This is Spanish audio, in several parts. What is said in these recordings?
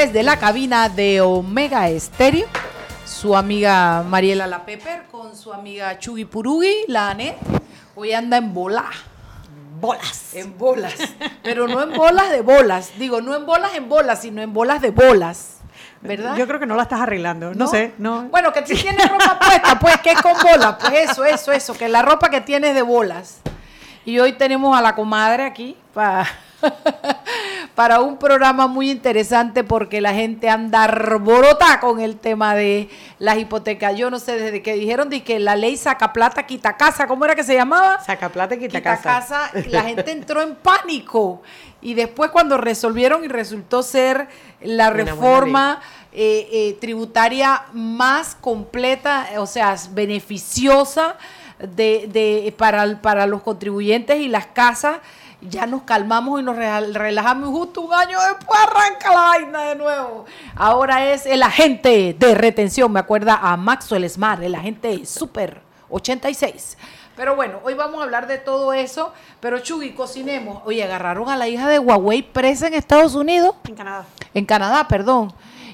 Desde la cabina de Omega Estéreo, su amiga Mariela La Pepper con su amiga Chugi Purugi, la Anet. Hoy anda en bola. Bolas. En bolas. Pero no en bolas de bolas. Digo, no en bolas en bolas, sino en bolas de bolas. ¿Verdad? Yo creo que no la estás arreglando. No, sé, no. Bueno, que si tienes ropa puesta, pues que es con bolas. Pues eso, eso, eso. Que la ropa que tienes de bolas. Y hoy tenemos a la comadre aquí para, para un programa muy interesante porque la gente anda arborota con el tema de las hipotecas. Yo no sé, desde que dijeron de que la ley saca plata, quita casa, ¿cómo era que se llamaba? Saca plata quita, quita casa. casa, la gente entró en pánico. Y después cuando resolvieron y resultó ser la reforma eh, eh, tributaria más completa, o sea, beneficiosa de, de- para, para los contribuyentes y las casas, ya nos calmamos y nos relajamos y justo un año después arranca la vaina de nuevo. Ahora es el agente de retención, me acuerda a Maxwell Smart, el agente Super 86. Pero bueno, hoy vamos a hablar de todo eso. Pero Chugui, cocinemos. Oye, agarraron a la hija de Huawei presa en Estados Unidos. En Canadá. En Canadá, perdón.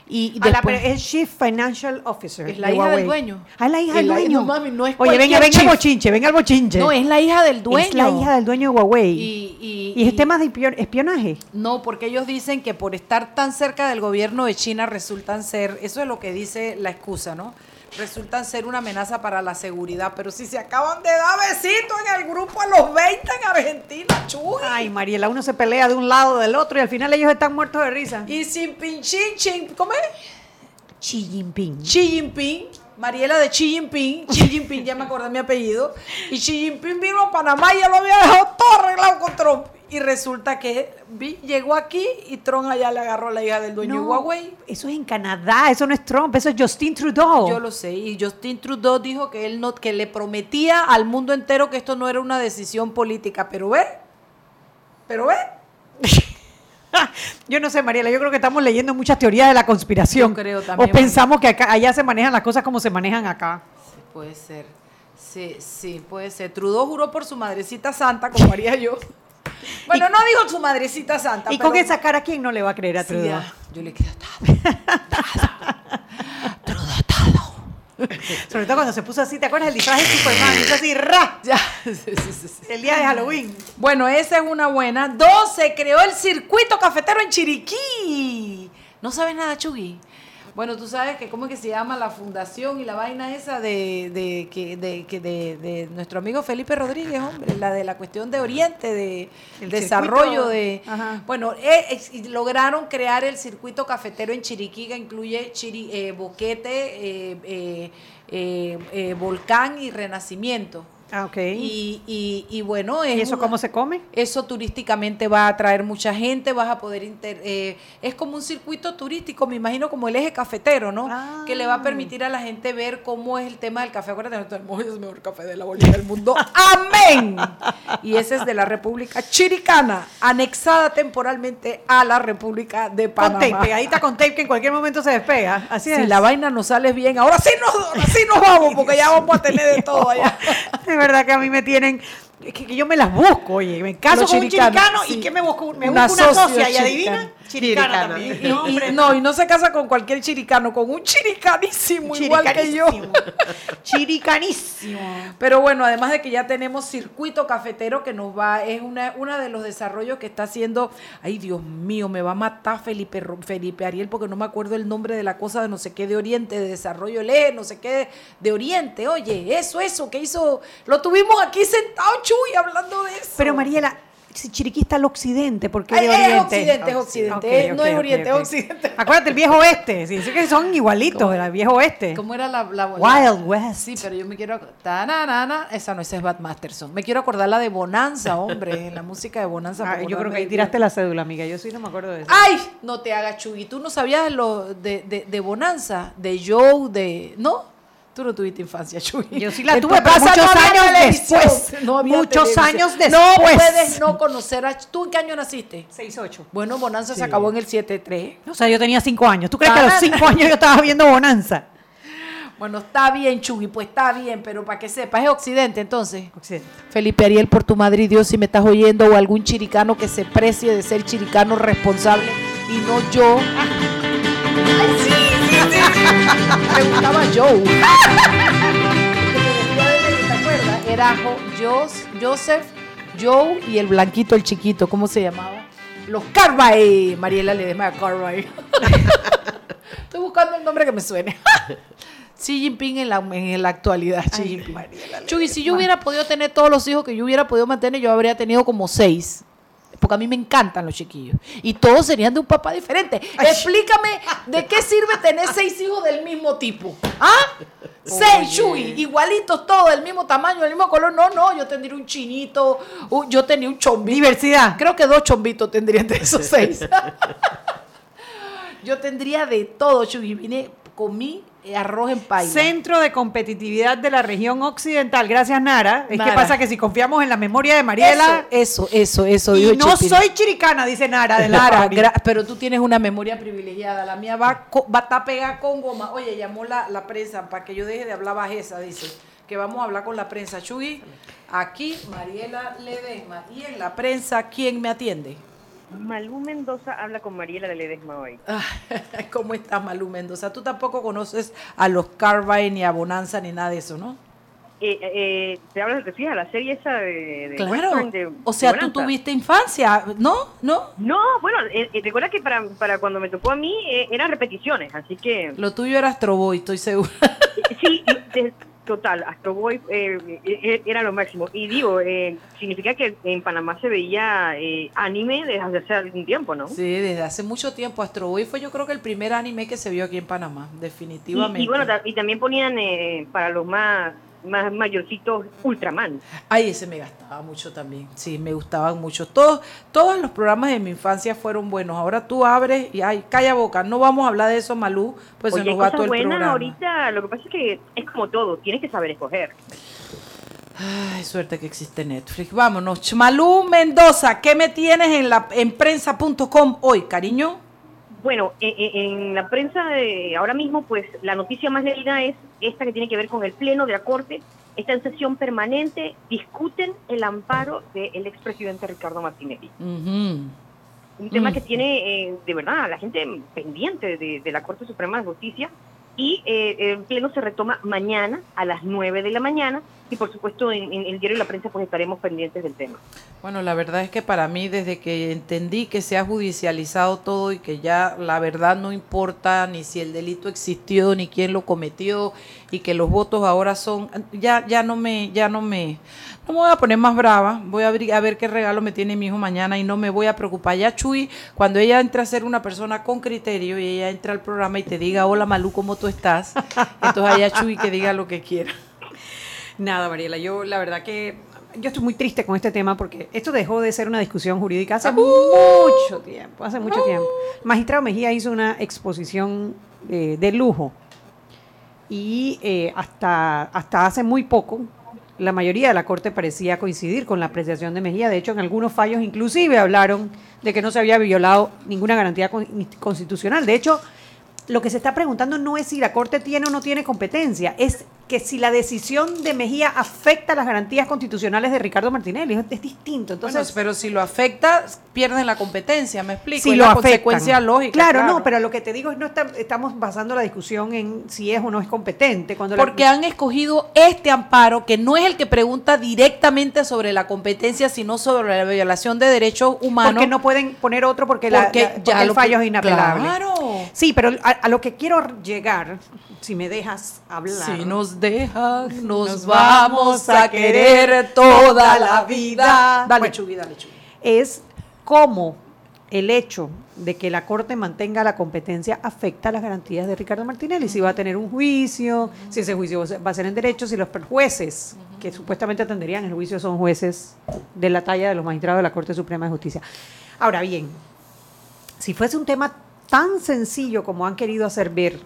Y A la- después, es Chief Financial Officer. Es la de hija del Huawei. dueño. Ah, es la hija Es del la- dueño. no, mami, no es Oye, venga, venga al bochinche, venga al bochinche. no, es la hija del dueño. Es la hija del dueño de Huawei. Y, y- ¿Y es y- temas de espio- espionaje? No, porque ellos dicen que por estar tan cerca del gobierno de China resultan ser, eso es lo que dice la excusa, ¿no? Resultan ser una amenaza para la seguridad. Pero si se acaban de dar besitos en el grupo a los 20 en Argentina, chuy. Ay, Mariela, uno se pelea de un lado del otro y al final ellos están muertos de risa. Y sin pinchín, chin, ¿cómo es? Xi Jinping. Xi Jinping, Mariela de Xi Jinping, Xi Jinping, ya me acordé mi apellido, y Xi Jinping vino a Panamá y ya lo había dejado todo arreglado con Trump. Y resulta que vi- llegó aquí y Trump allá le agarró a la hija del dueño de Huawei. Eso es en Canadá, eso no es Trump, eso es Justin Trudeau. Yo lo sé, y Justin Trudeau dijo que él no, que le prometía al mundo entero que esto no era una decisión política, pero ve, pero ve, Yo no sé, Mariela, yo creo que estamos leyendo muchas teorías de la conspiración. Yo creo también, O pensamos que acá, allá se manejan las cosas como se manejan acá. Sí, puede ser, sí, sí, puede ser. Trudeau juró por su madrecita santa, como haría yo. Bueno, no dijo su madrecita santa. Y con esa cara, ¿quién no le va a creer a Sí, Trudeau? ya, yo le quedo todo. Todo. Sobre todo cuando se puso así, ¿te acuerdas? El disfraz de Superman, hizo así, ¡ra! Ya. Sí, sí, sí, sí. El día de Halloween. Bueno, esa es una buena. Dos, se creó el circuito cafetero en Chiriquí. ¿No sabes nada, Chugui? Bueno, tú sabes que cómo es que se llama la fundación y la vaina esa de, de, que- de, que de, de nuestro amigo Felipe Rodríguez, hombre, la de la cuestión de Oriente, de El desarrollo circuito. de... Ajá. Bueno, eh, lograron crear el circuito cafetero en Chiriquí que incluye Chiri- eh, Boquete, eh, eh, eh, eh, Volcán y Renacimiento. Ah, ok. Y, y, y bueno, es ¿Y eso una- cómo se come? eso turísticamente va a atraer mucha gente, vas a poder... inter- eh, es como un circuito turístico, me imagino como el eje cafetero, ¿no? Ah. Que le va a permitir a la gente ver cómo es el tema del café. Acuérdate, nuestro hermoso es el mejor café de la bolilla del mundo. ¡Amén! Y ese es de la República Chiricana, anexada temporalmente a la República de Con Panamá. tape, pegadita con tape que en cualquier momento se despega. Así si es. la vaina nos sale bien, ahora sí nos, ahora sí nos vamos, porque ya vamos a tener de todo allá. De verdad que a mí me tienen. Es que, que yo me las busco, oye. Me caso Los con un chiricano sí. y que me busco, me Una busco una socia y adivina. Chiricana Chiricana. también. Y- No, y- no, y no se casa con cualquier chiricano, con un chiricanísimo igual que yo. Chiricanísimo. Pero bueno, además de que ya tenemos circuito cafetero que nos va, es una, una de los desarrollos que está haciendo, ay Dios mío, me va a matar Felipe, Felipe Ariel porque no me acuerdo el nombre de la cosa de no sé qué de Oriente, de desarrollo lee, no sé qué de Oriente. Oye, eso, eso, que hizo, lo tuvimos aquí sentado, Chuy, hablando de eso. Pero Mariela, si Chiriquí está al occidente, ¿por qué Ay, de es oriente? occidente, es occidente, no es oriente, es occidente. Acuérdate, el viejo oeste. Sí, sí que son igualitos, el viejo oeste. ¿Cómo era la, la Wild West. Sí, pero yo me quiero. Ta-na-na-na, esa no, esa es Bad Masterson. Me quiero acordar la de Bonanza, hombre. La música de Bonanza. Ah, yo creo que ahí tiraste la cédula, amiga. Yo sí no me acuerdo de eso. ¡Ay! No te hagas chugui. Tú no sabías lo de, de, de Bonanza, de Joe, de. ¿No? Tú no tuviste infancia, Chuy. Yo sí la tuve, tu pero muchos años después. No había Muchos televisión. años No después. puedes no conocer a. ¿Tú en qué año naciste? 6-8. Bueno, Bonanza se acabó en el 7-3. O sea, yo tenía 5 años. ¿Tú crees que a los Ah. 5 años yo estaba viendo Bonanza? Bueno, está bien, Chugui, pues está bien, pero para que sepas, es Occidente entonces. Occidente. Felipe Ariel, por tu madre y Dios, si me estás oyendo, o algún chiricano que se precie de ser chiricano responsable y no yo. Me gustaba Joe. ¿Te acuerdas? Era Jo- Jos- Joseph, Joe y el blanquito, el chiquito, ¿cómo se llamaba? Los Carvay. Mariela le desmaya Carvay. Estoy buscando el nombre que me suene. Xi Jinping en la, en la actualidad. Xi Jinping. Chuy, si yo hubiera podido tener todos los hijos que yo hubiera podido mantener, yo habría tenido como seis. Porque a mí me encantan los chiquillos. Y todos serían de un papá diferente. Explícame de qué sirve tener seis hijos del mismo tipo. ¿Ah? Seis, Chuy, igualitos todos, del mismo tamaño, del mismo color. No, no, yo tendría un chinito, un- yo tenía un chombito. Diversidad. Creo que dos chombitos tendría entre esos seis. yo tendría de todo, Chuy. Vine, comí arroz en paila. Centro de Competitividad de la Región Occidental. Gracias, Nara. Es Nara. que pasa que si confiamos en la memoria de Mariela... Eso, eso, eso. y no Chepina. soy chiricana, dice Nara de la gra- pero tú tienes una memoria privilegiada. La mía va, va a estar pegada con goma. Oye, llamó la, la prensa para que yo deje de hablar bajeza, dice. Que vamos a hablar con la prensa. Chugui, aquí Mariela Ledesma. Y en la prensa, ¿quién me atiende? Malú Mendoza habla con Mariela de Ledesma hoy. Ah, ¿Cómo estás, Malú Mendoza? Tú tampoco conoces a los Carvine, ni a Bonanza, ni nada de eso, ¿no? Eh, eh, te hablas, te fijas, la serie esa de, de Claro. de- O sea, de tú tuviste infancia, ¿no? ¿No? No, bueno, eh, eh, recuerda que para, para cuando me tocó a mí eh, eran repeticiones, así que Lo tuyo era Astro Boy, estoy segura. sí, total, Astro Boy eh, eh, era lo máximo. Y digo, eh, significa que en Panamá se veía eh, anime desde hace algún tiempo, ¿no? Sí, desde hace mucho tiempo. Astro Boy fue yo creo que el primer anime que se vio aquí en Panamá, definitivamente. Y, y bueno, y también ponían eh, para los más, más mayorcitos Ultraman. Ay, ese me gastaba mucho también. Sí, me gustaban mucho. Todos, todos los programas de mi infancia fueron buenos. Ahora tú abres y ay, calla boca. No vamos a hablar de eso, Malú, pues se Oye, hay nos va todo el programa. ahorita, lo que pasa es que es como todo, tienes que saber escoger. Ay, suerte que existe Netflix. Vámonos. Malú Mendoza, ¿qué me tienes en la en prensa.com hoy, cariño? Bueno, eh, eh, en la prensa de ahora mismo, pues la noticia más leída es esta que tiene que ver con el Pleno de la Corte. Está en sesión permanente, discuten el amparo del expresidente Ricardo Martinelli. Un tema Mm. que tiene, eh, de verdad, a la gente pendiente de, de la Corte Suprema de Justicia. Y eh, el Pleno se retoma mañana a las 9 de la mañana. Y por supuesto, en, en el diario La Prensa, pues estaremos pendientes del tema. Bueno, la verdad es que para mí, desde que entendí que se ha judicializado todo y que ya la verdad no importa ni si el delito existió ni quién lo cometió y que los votos ahora son, ya, ya no me, ya no me, no me voy a poner más brava. Voy a ver, a ver qué regalo me tiene mi hijo mañana y no me voy a preocupar. Ya Chuy, cuando ella entre a ser una persona con criterio y ella entra al programa y te diga, hola Malú, ¿cómo tú estás? Entonces allá Chuy que diga lo que quiera. Nada, Mariela, yo la verdad que yo estoy muy triste con este tema porque esto dejó de ser una discusión jurídica hace mucho tiempo, hace mucho tiempo. El magistrado Mejía hizo una exposición eh, de lujo y eh, hasta, hasta hace muy poco la mayoría de la Corte parecía coincidir con la apreciación de Mejía. De hecho, en algunos fallos inclusive hablaron de que no se había violado ninguna garantía con- constitucional. De hecho, lo que se está preguntando no es si la Corte tiene o no tiene competencia, es que si la decisión de Mejía afecta las garantías constitucionales de Ricardo Martinelli. Es, es distinto. Entonces, Bueno, pero si lo afecta, pierden la competencia, me explico. si es lo la afectan. consecuencia lógica. Claro, no, pero lo que te digo es no está- estamos basando la discusión en si es o no es competente. Cuando la- Porque han escogido este amparo, que no es el que pregunta directamente sobre la competencia, sino sobre la violación de derechos humanos. porque no pueden poner otro porque, la- Porque la- porque ya el lo fallo que- es inapelable. Claro. Sí, pero a, a lo que quiero llegar, si me dejas hablar. Si nos dejan, nos, Nos vamos a querer toda la vida. Dale, Bueno. Chugui, dale, Chugui. es cómo el hecho de que la Corte mantenga la competencia afecta las garantías de Ricardo Martinelli. Si va a tener un juicio, si ese juicio va a ser- en derecho, si los jueces que supuestamente atenderían el juicio son jueces de la talla de los magistrados de la Corte Suprema de Justicia. Ahora bien, si fuese un tema tan sencillo como han querido hacer ver,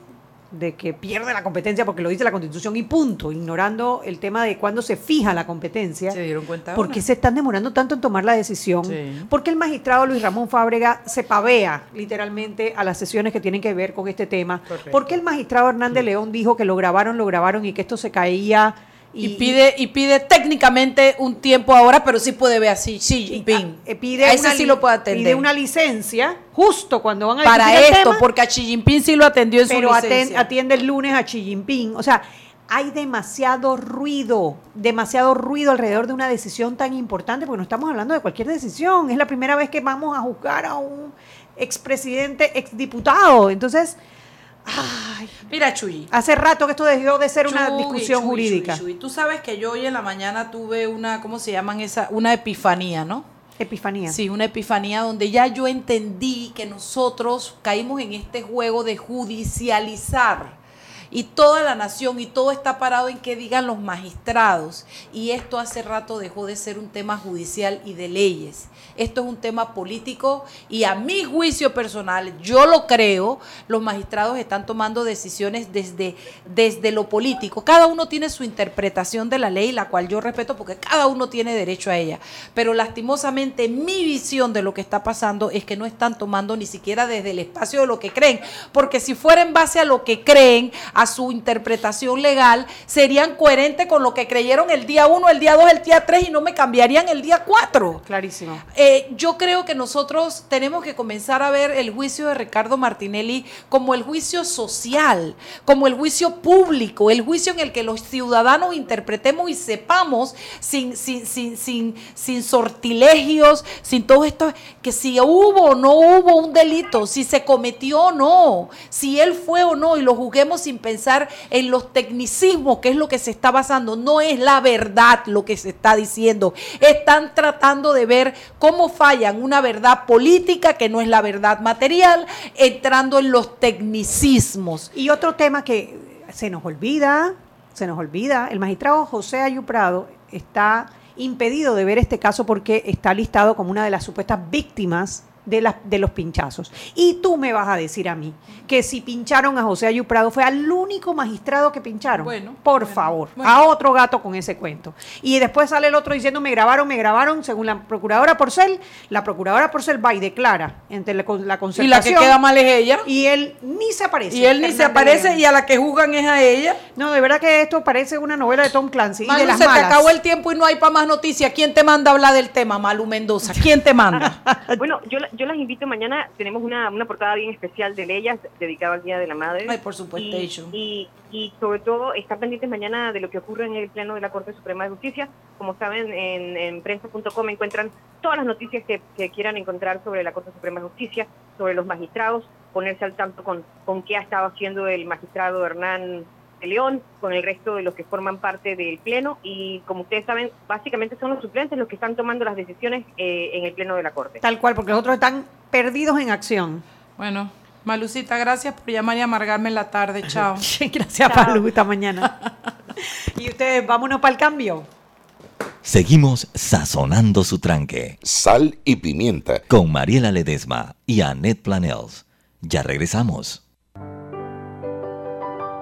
de que pierde la competencia porque lo dice la Constitución y punto, ignorando el tema de cuándo se fija la competencia. ¿Se dieron cuenta ¿Por qué se están demorando tanto en tomar la decisión? Sí. Porque el magistrado Luis Ramón Fábrega se pavea literalmente a las sesiones que tienen que ver con este tema. Correcto. Porque el magistrado Hernández León dijo que lo grabaron, lo grabaron y que esto se caía. Y, pide y pide técnicamente un tiempo ahora, pero sí puede ver así Xi Jinping. eh, pide a ese sí lo puede atender. Pide una licencia justo cuando van a para el esto, tema, porque a Xi Jinping sí lo atendió en su pero licencia. atiende el lunes a Xi Jinping. O sea, hay demasiado ruido, demasiado ruido alrededor de una decisión tan importante, porque no estamos hablando de cualquier decisión. Es la primera vez que vamos a juzgar a un expresidente, exdiputado. Entonces, ay, Mira, Chuy. hace rato que esto dejó de ser una discusión Chuy, jurídica. Chuy, Chuy. Tú sabes que yo hoy en la mañana tuve una, ¿cómo se llaman esa? Una epifanía, ¿no? Epifanía. Sí, una epifanía donde ya yo entendí que nosotros caímos en este juego de judicializar. Y toda la nación y todo está parado en que digan los magistrados. Y esto hace rato dejó de ser un tema judicial y de leyes. Esto es un tema político y a mi juicio personal, yo lo creo, los magistrados están tomando decisiones desde, desde lo político. Cada uno tiene su interpretación de la ley, la cual yo respeto porque cada uno tiene derecho a ella. Pero lastimosamente mi visión de lo que está pasando es que no están tomando ni siquiera desde el espacio de lo que creen. Porque si fuera en base a lo que creen, a su interpretación legal, serían coherentes con lo que creyeron el día 1, el día 2, el día 3 y no me cambiarían el día 4. Clarísimo. Eh, yo creo que nosotros tenemos que comenzar a ver el juicio de Ricardo Martinelli como el juicio social, como el juicio público, el juicio en el que los ciudadanos interpretemos y sepamos sin, sin, sin, sin, sin sortilegios, sin todo esto, que si hubo o no hubo un delito, si se cometió o no, si él fue o no, y lo juzguemos sin pensar en los tecnicismos, que es lo que se está basando, no es la verdad lo que se está diciendo. Están tratando de ver cómo fallan una verdad política que no es la verdad material, entrando en los tecnicismos. Y otro tema que se nos olvida, se nos olvida, el magistrado José Ayuprado está impedido de ver este caso porque está listado como una de las supuestas víctimas de, las, de los pinchazos. Y tú me vas a decir a mí que si pincharon a José Ayuprado fue al único magistrado que pincharon. Bueno, por bueno, favor, bueno. a otro gato con ese cuento. Y después sale el otro diciendo me grabaron, me grabaron, según la procuradora Porcel, la procuradora Porcel va y declara entre la, con- la Y la que queda mal es ella. Y él ni se aparece. Y él ni se aparece León. y a la que juzgan es a ella. No, de verdad que esto parece una novela de Tom Clancy. y Manu, de las se te acabó el tiempo y no hay para más noticias. ¿Quién te manda a hablar del tema, Malu Mendoza? ¿Quién te manda? Bueno, yo, la- yo las invito mañana, tenemos una, una portada bien especial de Leyes dedicada al Día de la Madre. Ay, por supuesto. Y, y, y sobre todo, estar pendientes mañana de lo que ocurre en el Pleno de la Corte Suprema de Justicia. Como saben, en, en prensa.com encuentran todas las noticias que, que quieran encontrar sobre la Corte Suprema de Justicia, sobre los magistrados, ponerse al tanto con, con qué ha estado haciendo el magistrado Hernán de León, con el resto de los que forman parte del Pleno. Y como ustedes saben, básicamente son los suplentes los que están tomando las decisiones eh, en el Pleno de la Corte. Tal cual, porque los otros están perdidos en acción. Bueno, Malucita, gracias por llamar y amargarme en la tarde. Chao. Gracias, Chao. Palu, esta mañana. y ustedes, vámonos para el cambio. Seguimos sazonando su tranque Sal y pimienta. con Mariela Ledesma y Annette Planels. Ya regresamos.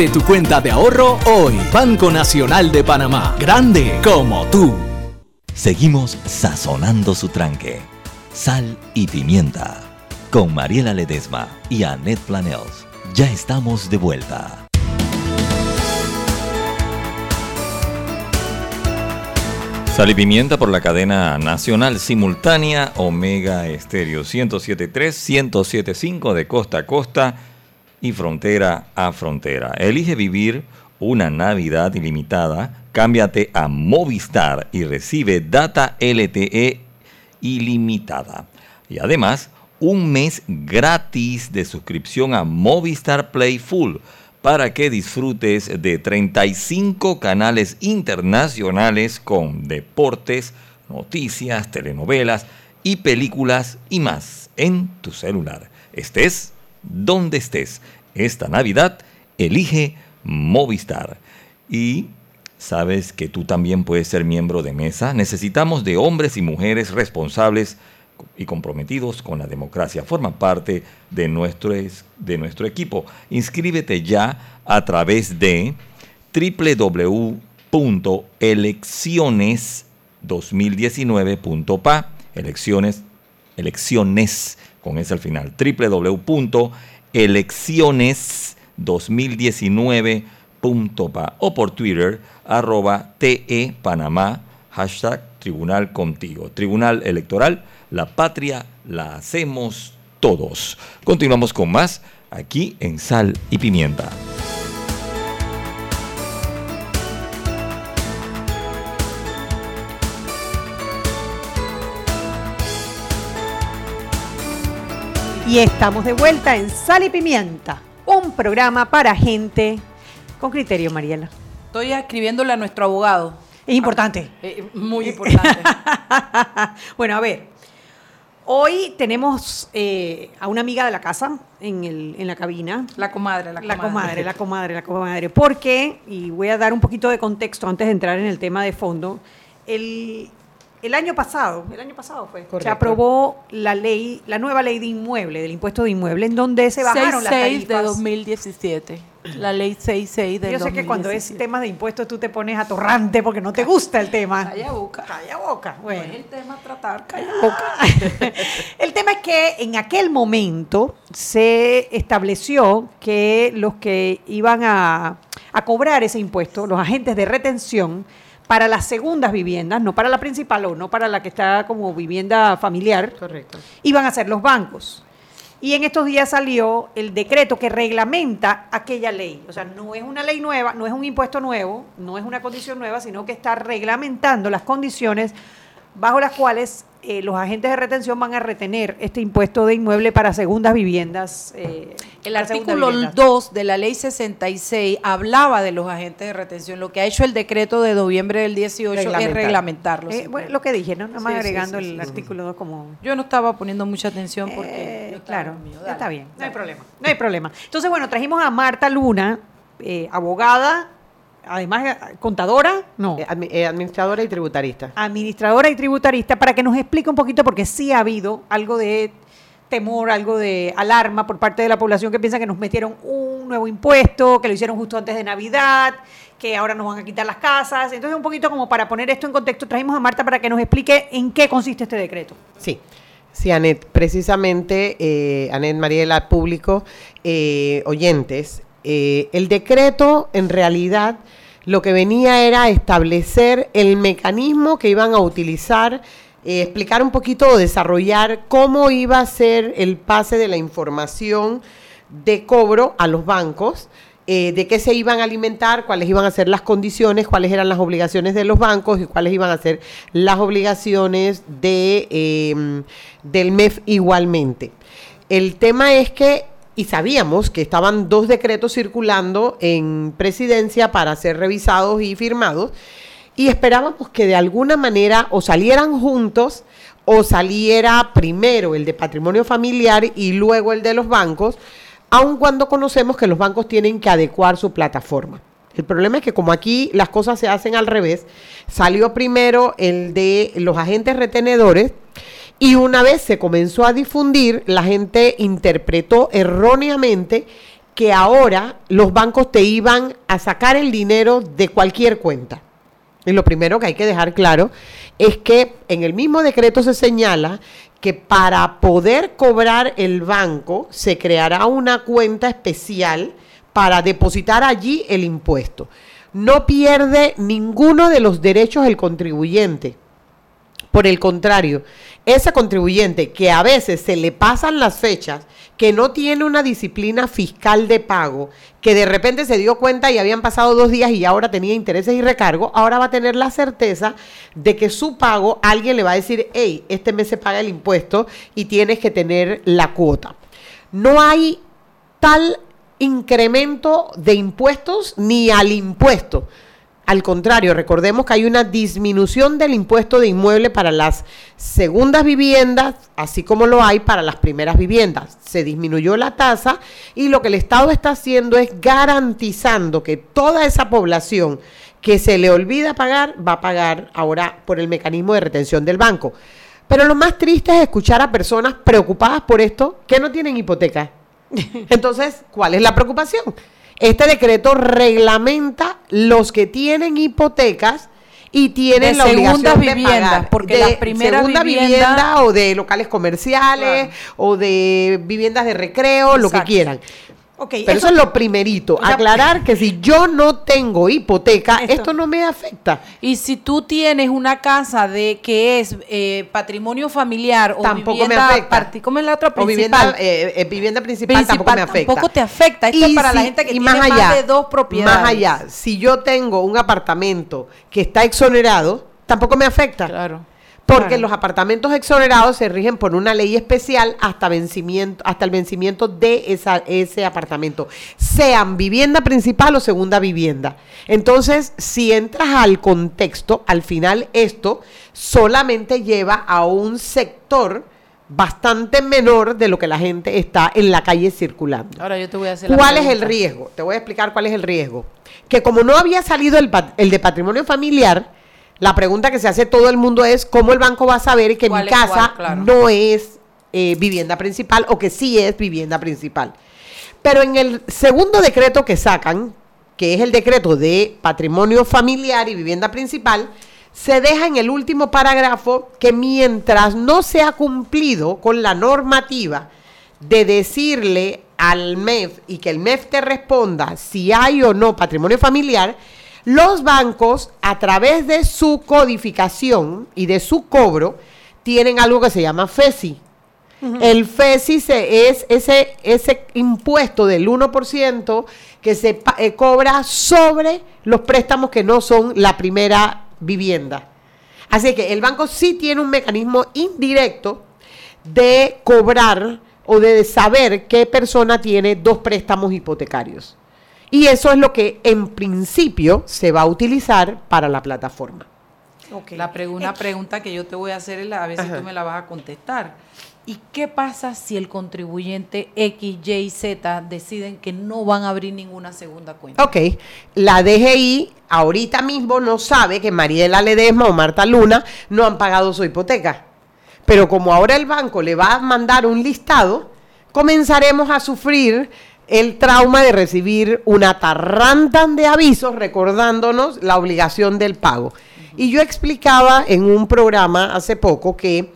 Abre tu cuenta de ahorro hoy. Banco Nacional de Panamá. Grande como tú. Seguimos sazonando su tranque. Sal y pimienta. Con Mariela Ledesma y Annette Planels. Ya estamos de vuelta. Sal y pimienta por la cadena nacional simultánea Omega Estéreo 1073, 1075 de costa a costa y frontera a frontera. Elige vivir una Navidad ilimitada, cámbiate a Movistar y recibe data LTE ilimitada. Y además, un mes gratis de suscripción a Movistar Play Full para que disfrutes de 35 canales internacionales con deportes, noticias, telenovelas y películas y más en tu celular. Estés donde estés. Esta Navidad elige Movistar. Y sabes que tú también puedes ser miembro de mesa. Necesitamos de hombres y mujeres responsables y comprometidos con la democracia. Forma parte de nuestro, es- de nuestro equipo. Inscríbete ya a través de www.elecciones2019.pa. Elecciones, elecciones con ese al final. www.elecciones2019.pa o por Twitter arroba TE Panamá hashtag Tribunal Contigo. Tribunal Electoral, la patria la hacemos todos. Continuamos con más aquí en Sal y Pimienta. Y estamos de vuelta en Sal y Pimienta, un programa para gente con criterio, Mariela. Estoy escribiéndole a nuestro abogado. Es importante. Eh, muy importante. bueno, a ver. Hoy tenemos eh, a una amiga de la casa en, el- en la cabina. La comadre, la La comadre. comadre, la comadre, la comadre. Porque, y voy a dar un poquito de contexto antes de entrar en el tema de fondo, el, el año pasado, el año pasado fue, se aprobó la ley, la nueva ley de inmueble, del impuesto de inmueble, en donde se bajaron las 6 tarifas. de 2017. La ley 66 del Yo sé que cuando es 2017. tema de impuestos tú te pones atorrante porque no te gusta el tema. Calla boca. Calla boca. Bueno. No es el tema tratar, calla El tema es que en aquel momento se estableció que los que iban a, a cobrar ese impuesto, los agentes de retención, para las segundas viviendas, no para la principal o no para la que está como vivienda familiar, Correcto. iban a ser los bancos. Y en estos días salió el decreto que reglamenta aquella ley. O sea, no es una ley nueva, no es un impuesto nuevo, no es una condición nueva, sino que está reglamentando las condiciones bajo las cuales eh, los agentes de retención van a retener este impuesto de inmueble para segundas viviendas. eh, El artículo viviendas. 2 de la ley 66 hablaba de los agentes de retención. Lo que ha hecho el decreto de noviembre del 18 es Reglamentar. reglamentarlos. Eh, bueno, lo que dije, ¿no? Nada más Sí, agregando sí, el artículo 2 como... Yo no estaba poniendo mucha atención porque Eh, yo estaba claro, mío. Dale, está bien, no hay problema, no hay problema. Entonces, bueno, trajimos a Marta Luna, abogada, además eh, contadora, no, Eh, eh, administradora y tributarista. administradora y tributarista, para que nos explique un poquito, porque sí ha habido algo de temor, algo de alarma por parte de la población que piensa que nos metieron un nuevo impuesto, que lo hicieron justo antes de Navidad, que ahora nos van a quitar las casas. Entonces, un poquito como para poner esto en contexto, trajimos a Marta para que nos explique en qué consiste este decreto. Sí, sí, Anet, precisamente, eh, Anet Mariela, público, eh, oyentes, eh, el decreto en realidad lo que venía era establecer el mecanismo que iban a utilizar, eh, explicar un poquito o desarrollar cómo iba a ser el pase de la información de cobro a los bancos, eh, de qué se iban a alimentar, cuáles iban a ser las condiciones, cuáles eran las obligaciones de los bancos y cuáles iban a ser las obligaciones de, eh, del MEF igualmente. El tema es que, y sabíamos que estaban dos decretos circulando en presidencia para ser revisados y firmados, y esperábamos que de alguna manera o salieran juntos o saliera primero el de patrimonio familiar y luego el de los bancos, aun cuando conocemos que los bancos tienen que adecuar su plataforma. El problema es que como aquí las cosas se hacen al revés, salió primero el de los agentes retenedores y una vez se comenzó a difundir, la gente interpretó erróneamente que ahora los bancos te iban a sacar el dinero de cualquier cuenta. Y lo primero que hay que dejar claro es que en el mismo decreto se señala que para poder cobrar el banco se creará una cuenta especial para depositar allí el impuesto. No pierde ninguno de los derechos el contribuyente. Por el contrario, ese contribuyente que a veces se le pasan las fechas, que no tiene una disciplina fiscal de pago, que de repente se dio cuenta y habían pasado dos días y ahora tenía intereses y recargo, ahora va a tener la certeza de que su pago alguien le va a decir, hey, este mes se paga el impuesto y tienes que tener la cuota. No hay tal incremento de impuestos ni al impuesto. Al contrario, recordemos que hay una disminución del impuesto de inmueble para las segundas viviendas, así como lo hay para las primeras viviendas. Se disminuyó la tasa y lo que el Estado está haciendo es garantizando que toda esa población que se le olvida pagar va a pagar ahora por el mecanismo de retención del banco. Pero lo más triste es escuchar a personas preocupadas por esto que no tienen hipoteca. Entonces, ¿cuál es la preocupación? Este decreto reglamenta los que tienen hipotecas y tienen De la obligación de pagar. porque de las primeras segunda vivienda o de locales comerciales o de viviendas de recreo, lo que quieran. Pero eso, es lo primerito, sea, aclarar que si yo no tengo hipoteca, Esto. esto, no me afecta. Y si tú tienes una casa de que es eh, patrimonio familiar o Tampoco me vivienda afecta. parti- ¿cómo es la otra O principal? vivienda, eh, eh, vivienda principal, Principal tampoco me afecta. tampoco te afecta. Esto es para la gente que y tiene más de dos propiedades. Más allá, si yo tengo un apartamento que está exonerado, tampoco me afecta. Claro. Porque Claro. los apartamentos exonerados se rigen por una ley especial hasta vencimiento, hasta el vencimiento de esa, ese apartamento, sean vivienda principal o segunda vivienda. Entonces, si entras al contexto, al final esto solamente lleva a un sector bastante menor de lo que la gente está en la calle circulando. Ahora yo te voy a hacer la ¿Cuál es el riesgo? Te voy a explicar cuál es el riesgo. Que como no había salido el, el de patrimonio familiar, la pregunta que se hace todo el mundo es cómo el banco va a saber que mi ¿Cuál es casa cuál? Claro. no es eh, vivienda principal o que sí es vivienda principal. Pero en el segundo decreto que sacan, que es el decreto de patrimonio familiar y vivienda principal, se deja en el último parágrafo que mientras no se ha cumplido con la normativa de decirle al MEF y que el MEF te responda si hay o no patrimonio familiar, los bancos a través de su codificación y de su cobro tienen algo que se llama FESI. El FESI se- es ese, ese impuesto del 1% que se eh, cobra sobre los préstamos que no son la primera vivienda. Así que el banco sí tiene un mecanismo indirecto de cobrar o de saber qué persona tiene dos préstamos hipotecarios. Y eso es lo que en principio se va a utilizar para la plataforma. La una pregunta que yo te voy a hacer, es la- a ver si Ajá. tú me la vas a contestar. ¿Y qué pasa si el contribuyente X, Y, Z deciden que no van a abrir ninguna segunda cuenta? Ok, la DGI ahorita mismo no sabe que Mariela Ledesma o Marta Luna no han pagado su hipoteca. Pero como ahora el banco le va a mandar un listado, comenzaremos a sufrir el trauma de recibir una tarrantan de avisos recordándonos la obligación del pago. Y yo explicaba en un programa hace poco que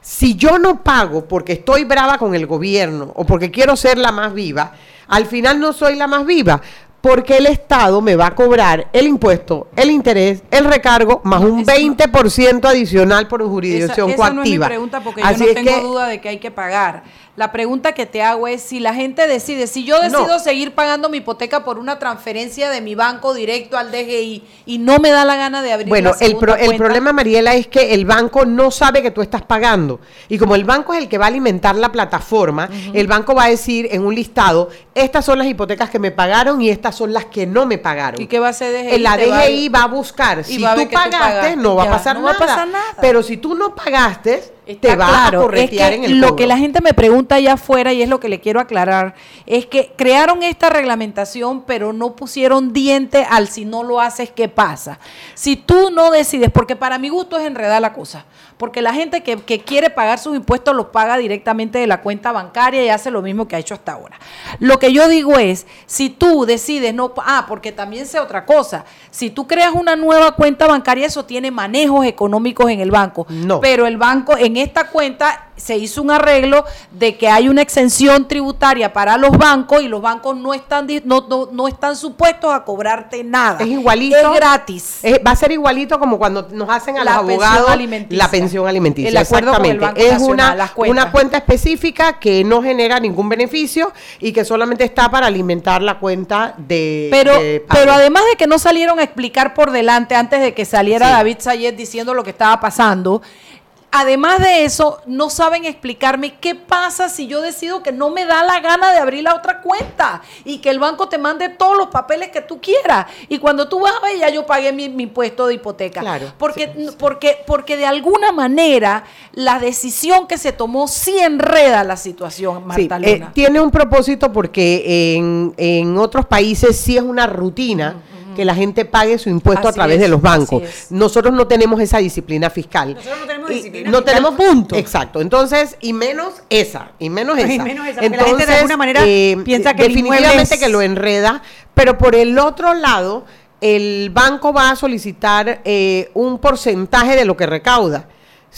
si yo no pago porque estoy brava con el gobierno o porque quiero ser la más viva, al final no soy la más viva. Porque el Estado me va a cobrar el impuesto, el interés, el recargo, más un 20% adicional por jurisdicción esa, esa no es mi coactiva. pregunta porque Así yo no tengo que- duda de que hay que pagar. La pregunta que te hago es si la gente decide, si yo decido No. seguir pagando mi hipoteca por una transferencia de mi banco directo al DGI y no me da la gana de abrir Bueno, la el, pro- el problema, Mariela, es que el banco no sabe que tú estás pagando. Y como el banco es el que va a alimentar la plataforma, el banco va a decir en un listado, estas son las hipotecas que me pagaron y estas son las que no me pagaron. ¿Y qué va a hacer DGI? La Te va a- DGI va a buscar, y si tú pagaste, no va a pasar no va a pasar nada. Pero si tú no pagaste, te Está va claro, a corretear es que en el lo cobro. que la gente me pregunta allá afuera y es lo que le quiero aclarar es que crearon esta reglamentación pero no pusieron diente al si no lo haces qué pasa si tú no decides porque para mi gusto es enredar la cosa porque la gente que, que quiere pagar sus impuestos los paga directamente de la cuenta bancaria y hace lo mismo que ha hecho hasta ahora lo que yo digo es si tú decides no ah porque también sé otra cosa si tú creas una nueva cuenta bancaria eso tiene manejos económicos en el banco No. pero el banco en esta cuenta se hizo un arreglo de que hay una exención tributaria para los bancos y los bancos no están no, no, no están supuestos a cobrarte nada. Es igualito. Es gratis. Es- va a ser igualito como cuando nos hacen a La los abogados la pensión alimenticia. El acuerdo con el exactamente. Banco es Nacional, una, una cuenta específica que no genera ningún beneficio y que solamente está para alimentar la cuenta de. Pero, de pero además de que no salieron a explicar por delante antes de que saliera Sí. David Sayed diciendo lo que estaba pasando, además de eso, no saben explicarme qué pasa si yo decido que no me da la gana de abrir la otra cuenta y que el banco te mande todos los papeles que tú quieras. Y cuando tú vas a ver, ya yo pagué mi, mi impuesto de hipoteca. Claro, Porque, porque, porque de alguna manera la decisión que se tomó sí enreda la situación, Sí, Marta eh, Luna. tiene un propósito porque en, en otros países sí es una rutina que la gente pague su impuesto a través es, de los bancos. Nosotros no tenemos esa disciplina fiscal. Nosotros no tenemos Y- disciplina no fiscal, tenemos punto. Exacto. Entonces, y menos esa, y menos esa. Y menos esa, porque la gente de alguna manera piensa que el definitivamente inmueble es- que lo enreda, pero por el otro lado, el banco va a solicitar eh, un porcentaje de lo que recauda.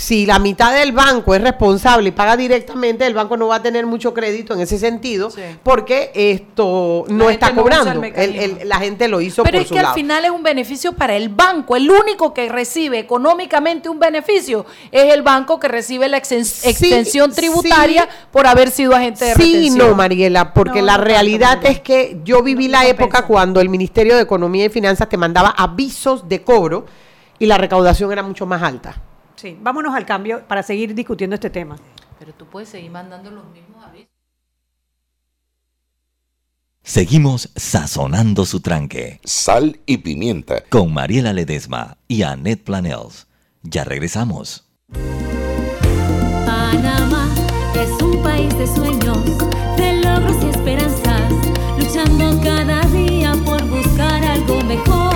Si la mitad del banco es responsable y paga directamente, el banco no va a tener mucho crédito en ese sentido, Sí. porque esto no La está no el cobrando. El- mecanismo. el- la gente lo hizo Pero por es su que lado. al final es un beneficio para el banco. El único que recibe económicamente un beneficio es el banco que recibe la exen- Sí, extensión tributaria sí. por haber sido agente de Sí, retención. no, Mariela, porque No, la no realidad es que yo viví la época cuando el Ministerio de Economía y Finanzas te mandaba avisos de cobro y la recaudación era mucho más alta. Sí, vámonos al cambio para seguir discutiendo este tema. Pero tú puedes seguir mandando los mismos avisos. Seguimos sazonando su tranque. Sal y pimienta. Con Mariela Ledesma y Annette Planels. Ya regresamos. Panamá es un país de sueños, de logros y esperanzas, luchando cada día por buscar algo mejor.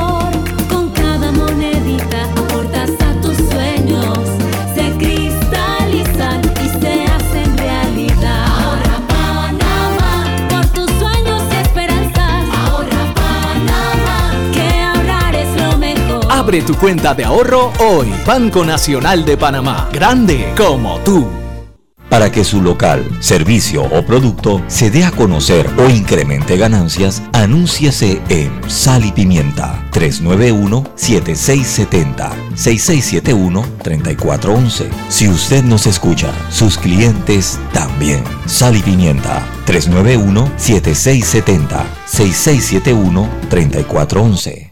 Abre tu cuenta de ahorro hoy. Banco Nacional de Panamá. Grande como tú. Para que su local, servicio o producto se dé a conocer o incremente ganancias, anúnciase en Sal y Pimienta 391-7670-6671-3411. Si usted nos escucha, sus clientes también. Sal y Pimienta 391-7670-6671-3411.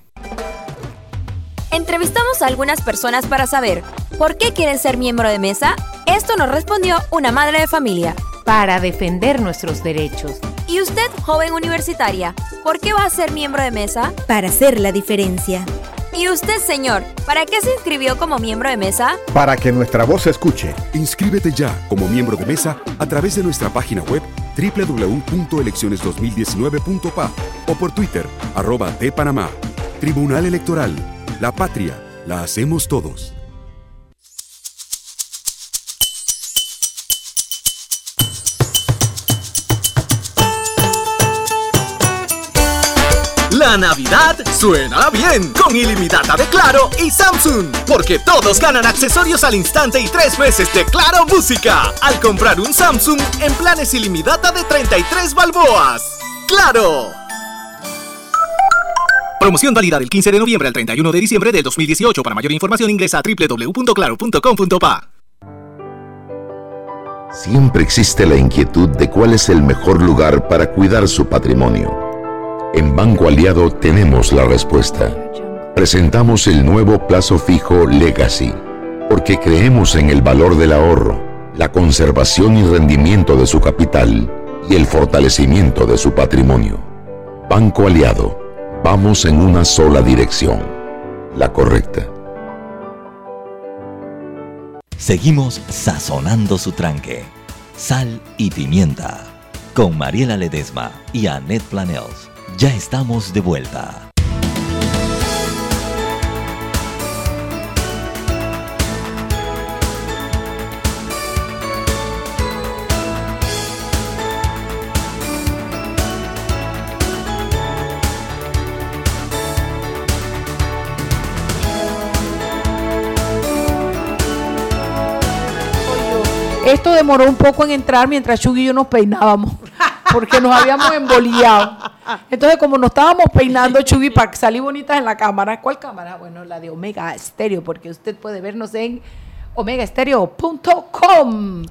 A algunas personas para saber por qué quieren ser miembro de mesa. Esto nos respondió una madre de familia. Para defender nuestros derechos. ¿Y usted, joven universitaria, por qué va a ser miembro de mesa? Para hacer la diferencia. ¿Y usted, señor, para qué se inscribió como miembro de mesa? Para que nuestra voz se escuche. Inscríbete ya como miembro de mesa a través de nuestra página web www.elecciones2019.pa o por Twitter, arroba de Panamá. Tribunal Electoral. La patria la hacemos todos. La Navidad suena bien con ilimitada de Claro y Samsung, porque todos ganan accesorios al instante y tres meses de Claro Música al comprar un Samsung en planes ilimitada de 33 balboas. ¡Claro! Promoción válida del 15 de noviembre al 31 de diciembre del 2018. Para mayor información ingresa a www.claro.com.pa. Siempre existe la inquietud de cuál es el mejor lugar para cuidar su patrimonio. En Banco Aliado tenemos la respuesta. Presentamos el nuevo plazo fijo Legacy, porque creemos en el valor del ahorro, la conservación y rendimiento de su capital y el fortalecimiento de su patrimonio. Banco Aliado, vamos en una sola dirección, la correcta. Seguimos sazonando su tranque. Sal y pimienta. Con Mariela Ledesma y Annette Planels. Ya estamos de vuelta. Esto demoró un poco en entrar mientras Chugui y yo nos peinábamos, porque nos habíamos emboliado. Entonces, como nos estábamos peinando, Chugui, para salir bonitas en la cámara, ¿cuál cámara? Bueno, la de Omega Stereo, porque usted puede vernos en omegastereo.com.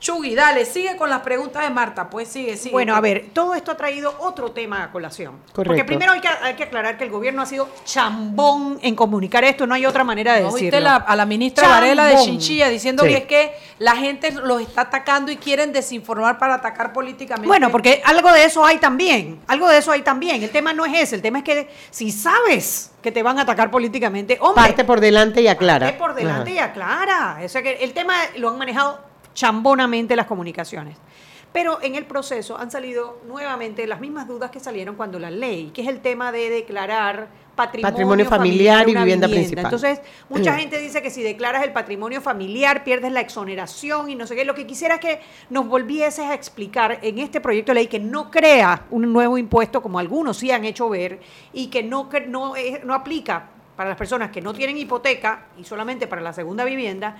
Chugui, dale, sigue con las preguntas de Marta, pues sigue, sigue. Bueno, a ver, todo esto ha traído otro tema a colación. Porque Correcto. primero hay que, hay que aclarar que el gobierno ha sido chambón en comunicar esto, no hay otra manera de ¿No decirlo. viste la- a la ministra Varela de. Chinchilla diciendo Sí. que es que la gente los está atacando y quieren desinformar para atacar políticamente? Bueno, porque algo de eso hay también, algo de eso hay también. El tema no es ese, el tema es que si sabes que te van a atacar políticamente, hombre, Parte por delante y aclara. Parte por delante Ajá. y aclara. O sea que el tema lo han manejado chambonamente las comunicaciones. Pero en el proceso han salido nuevamente las mismas dudas que salieron cuando la ley, que es el tema de declarar patrimonio, Patrimonio familiar y una vivienda principal. Entonces, mucha Mm. gente dice que si declaras el patrimonio familiar pierdes la exoneración y no sé qué. Lo que quisiera es que nos volvieses a explicar en este proyecto de ley que no crea un nuevo impuesto como algunos sí han hecho ver y que no, no, eh, no aplica para las personas que no tienen hipoteca y solamente para la segunda vivienda.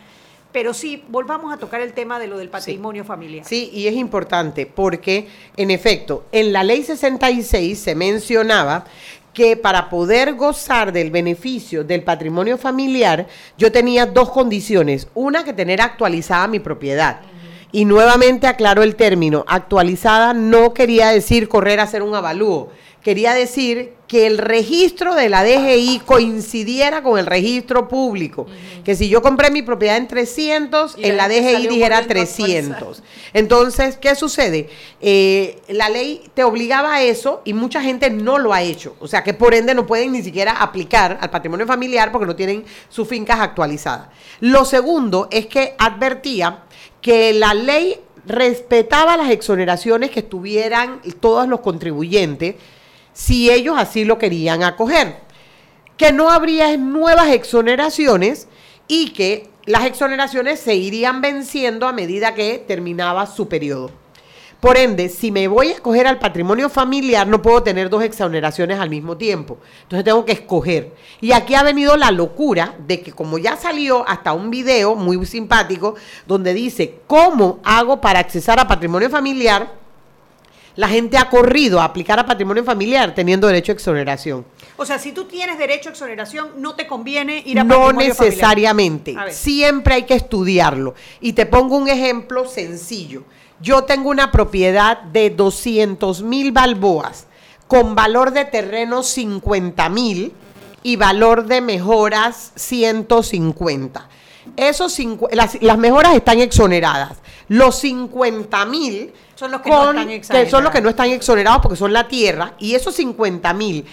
Pero sí, volvamos a tocar el tema de lo del patrimonio familiar. Sí, y es importante porque, en efecto, en la ley 66 se mencionaba que para poder gozar del beneficio del patrimonio familiar, yo tenía dos condiciones. Una, que tener actualizada mi propiedad. Y nuevamente aclaro el término, actualizada no quería decir correr a hacer un avalúo, quería decir que el registro de la DGI coincidiera con el registro público. Que si yo compré mi propiedad en 300, Y en la DGI dijera corriendo a actualizar. 300. Entonces, ¿qué sucede? Eh, la ley te obligaba a eso y mucha gente no lo ha hecho. O sea, que por ende no pueden ni siquiera aplicar al patrimonio familiar porque no tienen sus fincas actualizadas. Lo segundo es que advertía que la ley respetaba las exoneraciones que tuvieran todos los contribuyentes si ellos así lo querían acoger. Que no habría nuevas exoneraciones y que las exoneraciones se irían venciendo a medida que terminaba su periodo. Por ende, si me voy a escoger al patrimonio familiar, no puedo tener dos exoneraciones al mismo tiempo. Entonces tengo que escoger. Y aquí ha venido la locura de que como ya salió hasta un video muy simpático donde dice cómo hago para accesar a patrimonio familiar, la gente ha corrido a aplicar a patrimonio familiar teniendo derecho a exoneración. O sea, si tú tienes derecho a exoneración, no te conviene ir a No patrimonio familiar. necesariamente. A. Siempre hay que estudiarlo. Y te pongo un ejemplo sencillo. Yo tengo una propiedad de 200 mil balboas con valor de terreno 50 mil y valor de mejoras 150. Esos cincu- las, las mejoras están exoneradas. Los 50 mil Son los que no están que son los que no están exonerados porque son la tierra y esos 50 mil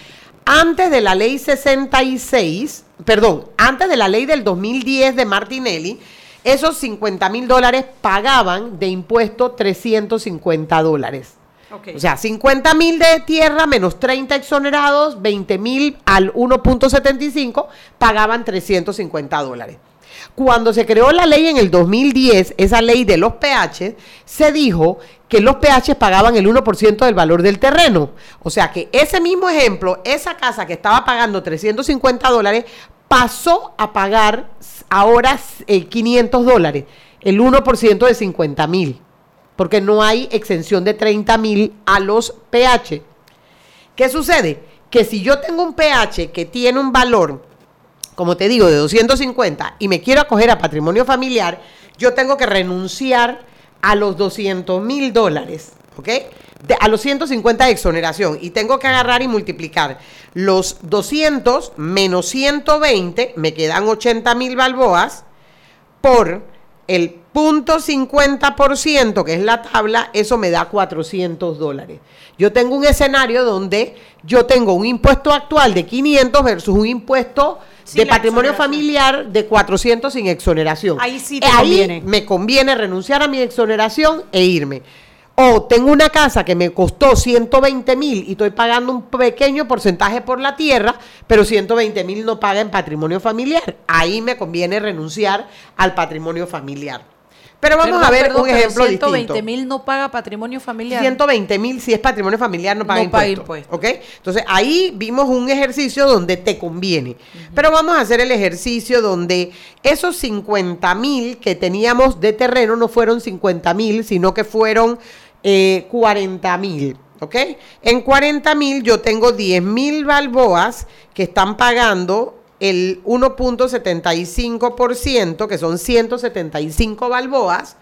antes de la ley 66, perdón, antes de la ley del 2010 de Martinelli, esos 50 mil dólares pagaban de impuesto 350 dólares. Ok. O sea, 50 mil de tierra menos 30 exonerados, 20 mil al 1.75 pagaban 350 dólares. Cuando se creó la ley en el 2010, esa ley de los pH, se dijo que los pH pagaban el 1% del valor del terreno. O sea que ese mismo ejemplo, esa casa que estaba pagando 350 dólares, pasó a pagar ahora eh, 500 dólares, el 1% de 50 mil, porque no hay exención de 30 mil a los pH. ¿Qué sucede? Que si yo tengo un pH que tiene un valor, como te digo, de 250 y me quiero acoger a patrimonio familiar, yo tengo que renunciar a los 200 mil dólares, ¿ok? De- a los 150 de exoneración y tengo que agarrar y multiplicar los 200 menos 120, me quedan 80 mil balboas, por el punto 50%, que es la tabla, eso me da 400 dólares. Yo tengo un escenario donde yo tengo un impuesto actual de 500 versus un impuesto De patrimonio familiar de 400 sin exoneración. Ahí sí te Ahí conviene. me conviene renunciar a mi exoneración e irme. O tengo una casa que me costó 120 mil y estoy pagando un pequeño porcentaje por la tierra, pero 120 mil no paga en patrimonio familiar. Ahí me conviene renunciar al patrimonio familiar. Pero vamos Perdón, a ver perdón, un ejemplo 120 distinto. mil no paga patrimonio familiar. 120 mil si es patrimonio familiar no paga No paga impuesto. ¿ok? Entonces ahí vimos un ejercicio donde te conviene. Pero vamos a hacer el ejercicio donde esos 50 mil que teníamos de terreno no fueron 50 mil, sino que fueron eh, 40 mil. ¿Ok? En 40 mil yo tengo 10 mil balboas que están pagando el 1.75%, que son 175 balboas,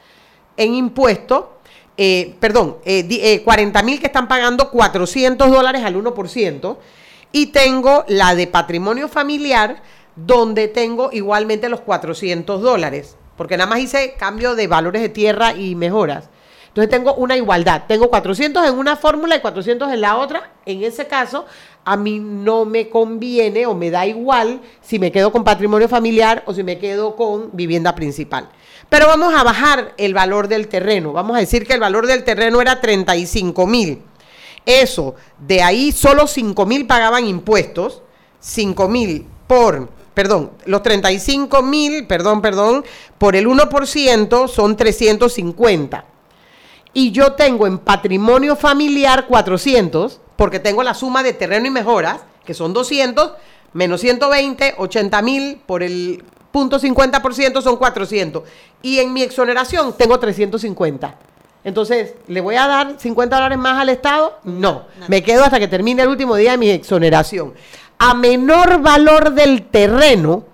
en impuesto, eh, perdón, eh, di- eh, 40 mil que están pagando 400 dólares al 1%, y tengo la de patrimonio familiar, donde tengo igualmente los 400 dólares, porque nada más hice cambio de valores de tierra y mejoras. Entonces tengo una igualdad. Tengo 400 en una fórmula y 400 en la otra. En ese caso, a mí no me conviene o me da igual si me quedo con patrimonio familiar o si me quedo con vivienda principal. Pero vamos a bajar el valor del terreno. Vamos a decir que el valor del terreno era 35 mil. Eso, de ahí solo 5 mil pagaban impuestos. 5 mil por, perdón, los 35 mil, perdón, perdón, por el 1% son 350 y yo tengo en patrimonio familiar 400, porque tengo la suma de terreno y mejoras, que son 200, menos 120, 80 mil, por el punto 50% son 400. Y en mi exoneración tengo 350. Entonces, ¿le voy a dar 50 dólares más al Estado? No. Me quedo hasta que termine el último día de mi exoneración. A menor valor del terreno,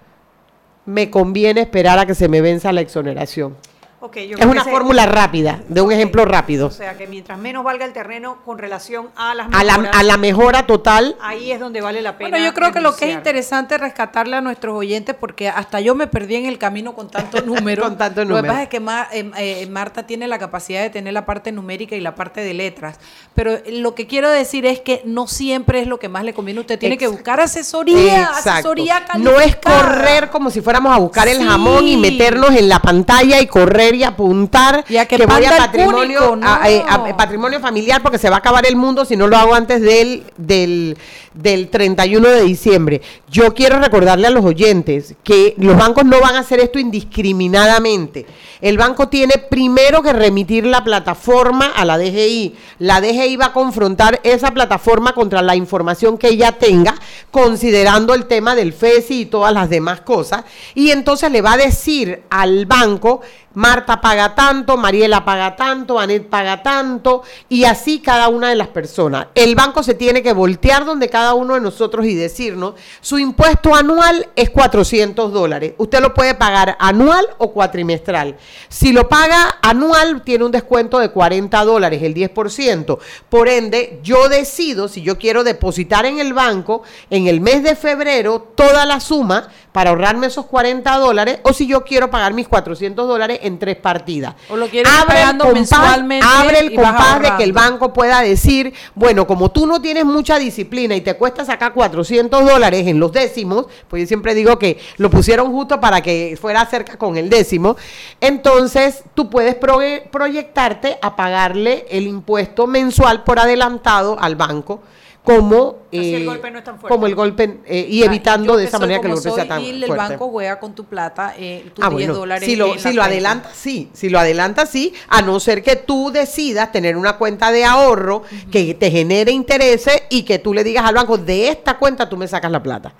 me conviene esperar a que se me venza la exoneración. Yo Es una fórmula rápida, de un ejemplo rápido. O sea, que mientras menos valga el terreno con relación a las A la, mejoras, a la mejora total, ahí es donde vale la pena. Bueno, yo creo que lo que es interesante es rescatarle a nuestros oyentes, porque hasta yo me perdí en el camino con tantos números. Con tantos Lo que números. pasa es que Ma- eh, eh, Marta tiene la capacidad de tener la parte numérica y la parte de letras. Pero lo que quiero decir es que no siempre es lo que más le conviene. Usted tiene que buscar asesoría, Exacto. asesoría No es calificada. correr como si fuéramos a buscar el jamón y meternos en la pantalla y correr y apuntar Y a que voy a patrimonio, a- eh, a- a patrimonio familiar porque se va a acabar el mundo si no lo hago antes del, del, del 31 de diciembre. Yo quiero recordarle a los oyentes que los bancos no van a hacer esto indiscriminadamente. El banco tiene primero que remitir la plataforma a la DGI. La DGI va a confrontar esa plataforma contra la información que ella tenga, considerando el tema del FESI y todas las demás cosas. Y entonces le va a decir al banco, Marta paga tanto, Mariela paga tanto, Anet paga tanto, y así cada una de las personas. El banco se tiene que voltear donde cada uno de nosotros y decirnos, su impuesto anual es 400 dólares. Usted lo puede pagar anual o cuatrimestral. Si lo paga anual, tiene un descuento de 40 dólares, el 10%. Por ende, yo decido si yo quiero depositar en el banco en el mes de febrero toda la suma para ahorrarme esos 40 dólares o si yo quiero pagar mis 400 dólares en tres partidas. O lo quieres ir pagando mensualmente abre el compás de que el banco pueda decir, bueno, como tú no tienes mucha disciplina y te cuesta sacar 400 dólares en los décimos, pues yo siempre digo que lo pusieron justo para que fuera cerca con el décimo, entonces tú puedes proye- proyectarte a pagarle el impuesto mensual por adelantado al banco como, el eh, golpe no es tan fuerte. como el golpe eh, y Ah, evitando de esa soy manera que el golpe sea tan y el fuerte. banco juega con tu plata, eh, tus Ah, 10 bueno, dólares. si lo, si lo adelanta, sí. Si lo adelanta, sí. A no ser que tú decidas tener una cuenta de ahorro que te genere intereses y que tú le digas al banco, de esta cuenta tú me sacas la plata.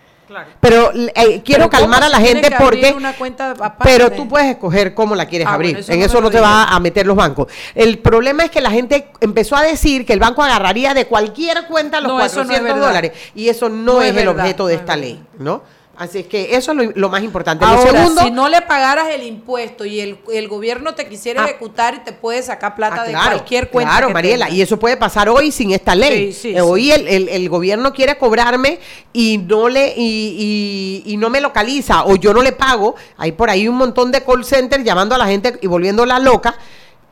Pero eh, quiero Pero ¿cómo calmar a la gente porque... una cuenta aparte? Pero tú puedes escoger cómo la quieres Ah, abrir. bueno, eso en no eso no lo te va a meter los bancos. El problema es que la gente empezó a decir que el banco agarraría de cualquier cuenta los No, eso no es 400 verdad. dólares. Y eso no, No es, es el objeto de no es esta ley, ¿no? Así es que eso es lo, lo más importante. Lo Ahora, segundo, si no le pagaras el impuesto y el, el gobierno te quisiera Ah. ejecutar y te puede sacar plata Ah, de cualquier cuenta. Claro, que Mariela, y eso puede pasar hoy sin esta ley. Sí, sí, Eh, hoy sí. el, el- el gobierno quiere cobrarme y no le y, y- y no me localiza o yo no le pago. Hay por ahí un montón de call centers llamando a la gente y volviéndola loca.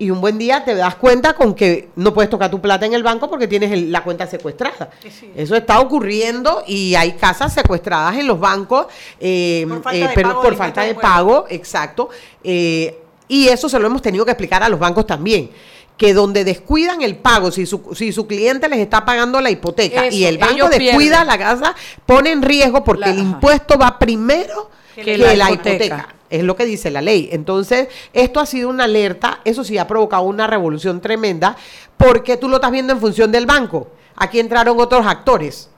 Y un buen día te das cuenta con que no puedes tocar tu plata en el banco porque tienes el- la cuenta secuestrada. Eso está ocurriendo y hay casas secuestradas en los bancos eh, Por falta eh, de pero pago por falta de pago, exacto. Eh, y eso se lo hemos tenido que explicar a los bancos también. Que donde descuidan el pago, si su, si su cliente les está pagando la hipoteca y el banco descuida pierden. la casa, pone en riesgo porque La- el impuesto va primero Que que, la la, hipoteca. hipoteca. Es lo que dice la ley. Entonces, esto ha sido una alerta, eso sí ha provocado una revolución tremenda, porque tú lo estás viendo en función del banco. Aquí entraron otros actores.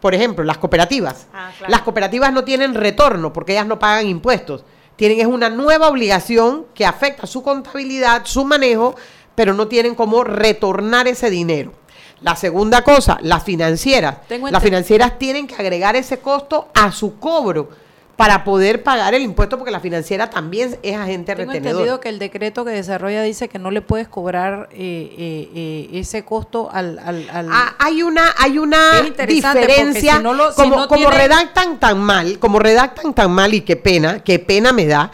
Por ejemplo, las cooperativas. Ah, claro. Las cooperativas no tienen retorno porque ellas no pagan impuestos. Tienen es una nueva obligación que afecta su contabilidad, su manejo, pero no tienen cómo retornar ese dinero. La segunda cosa, las financieras. Tengo Las financieras tienen que agregar ese costo a su cobro para poder pagar el impuesto porque la financiera también es agente Tengo retenedor. entendido que el decreto que desarrolla dice que no le puedes cobrar eh, eh, eh, ese costo al... al, al- Ah, hay una, hay una diferencia, si no lo- si como, no como tiene- redactan tan mal, como redactan tan mal y qué pena, qué pena me da.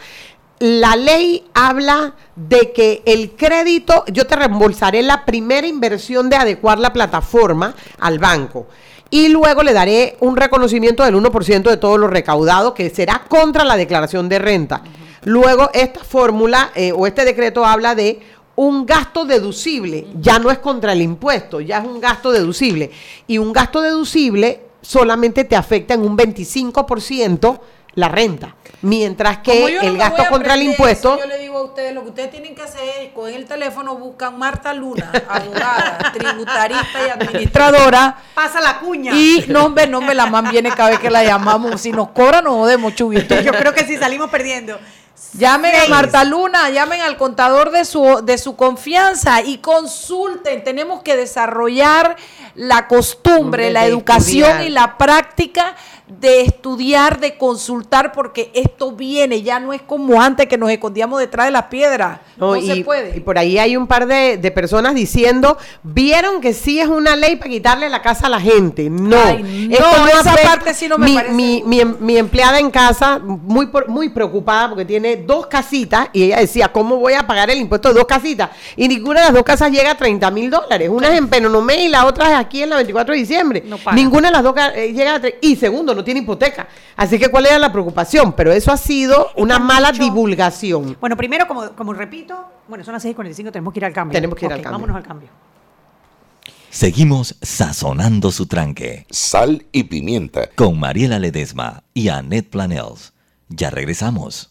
La ley habla de que el crédito, yo te reembolsaré la primera inversión de adecuar la plataforma al banco. Y luego le daré un reconocimiento del 1% de todo lo recaudado, que será contra la declaración de renta. Luego, esta fórmula eh, o este decreto habla de un gasto deducible, ya no es contra el impuesto, ya es un gasto deducible. Y un gasto deducible solamente te afecta en un 25% la renta, mientras que no el gasto contra el impuesto... eso, yo le digo a ustedes, lo que ustedes tienen que hacer es coger el teléfono, buscan Marta Luna, abogada, tributarista y administradora. Pasa la cuña. Y no, hombre, no me la man viene cada vez que la llamamos. Si nos cobran, nos jodemos, chubito. Yo creo que sí salimos perdiendo. Llamen a. Marta Luna, llamen al contador de su, de su confianza y consulten. Tenemos que desarrollar la costumbre, Hombre, la educación estudiar. y la práctica de estudiar, de consultar, porque esto viene, ya no es como antes que nos escondíamos detrás de las piedras. No, y, se puede. y por ahí hay un par de, de personas diciendo, vieron que sí es una ley para quitarle la casa a la gente. No, Ay, no, Esto esa afecta- parte sí no me mi, parece Mi, mi mi empleada en casa, muy, por- muy preocupada porque tiene dos casitas y ella decía, ¿cómo voy a pagar el impuesto de dos casitas? Y ninguna de las dos casas llega a 30 mil dólares. Una es en Penonomé y la otra es aquí en la 24 de diciembre. No ninguna de las dos eh, llega a... Y segundo, no no tiene hipoteca. Así que, ¿cuál era la preocupación? Pero eso ha sido una mala divulgación. Bueno, primero, como, como repito, bueno, son las 6.45, tenemos que ir al cambio. Tenemos que ir al cambio. Vámonos al cambio. Seguimos sazonando su tranque. Sal y pimienta. Con Mariela Ledesma y Annette Planels. Ya regresamos.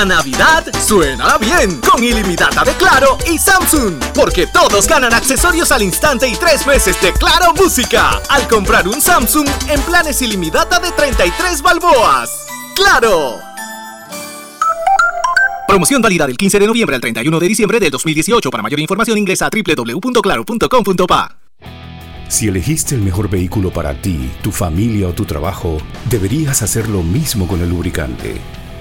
La Navidad suena bien con ilimitada de Claro y Samsung, porque todos ganan accesorios al instante y tres meses de Claro Música al comprar un Samsung en planes ilimitada de 33 balboas. ¡Claro! Promoción válida del 15 de noviembre al 31 de diciembre del 2018. Para mayor información ingresa a www.claro.com.pa. Si elegiste el mejor vehículo para ti, tu familia o tu trabajo, deberías hacer lo mismo con el lubricante.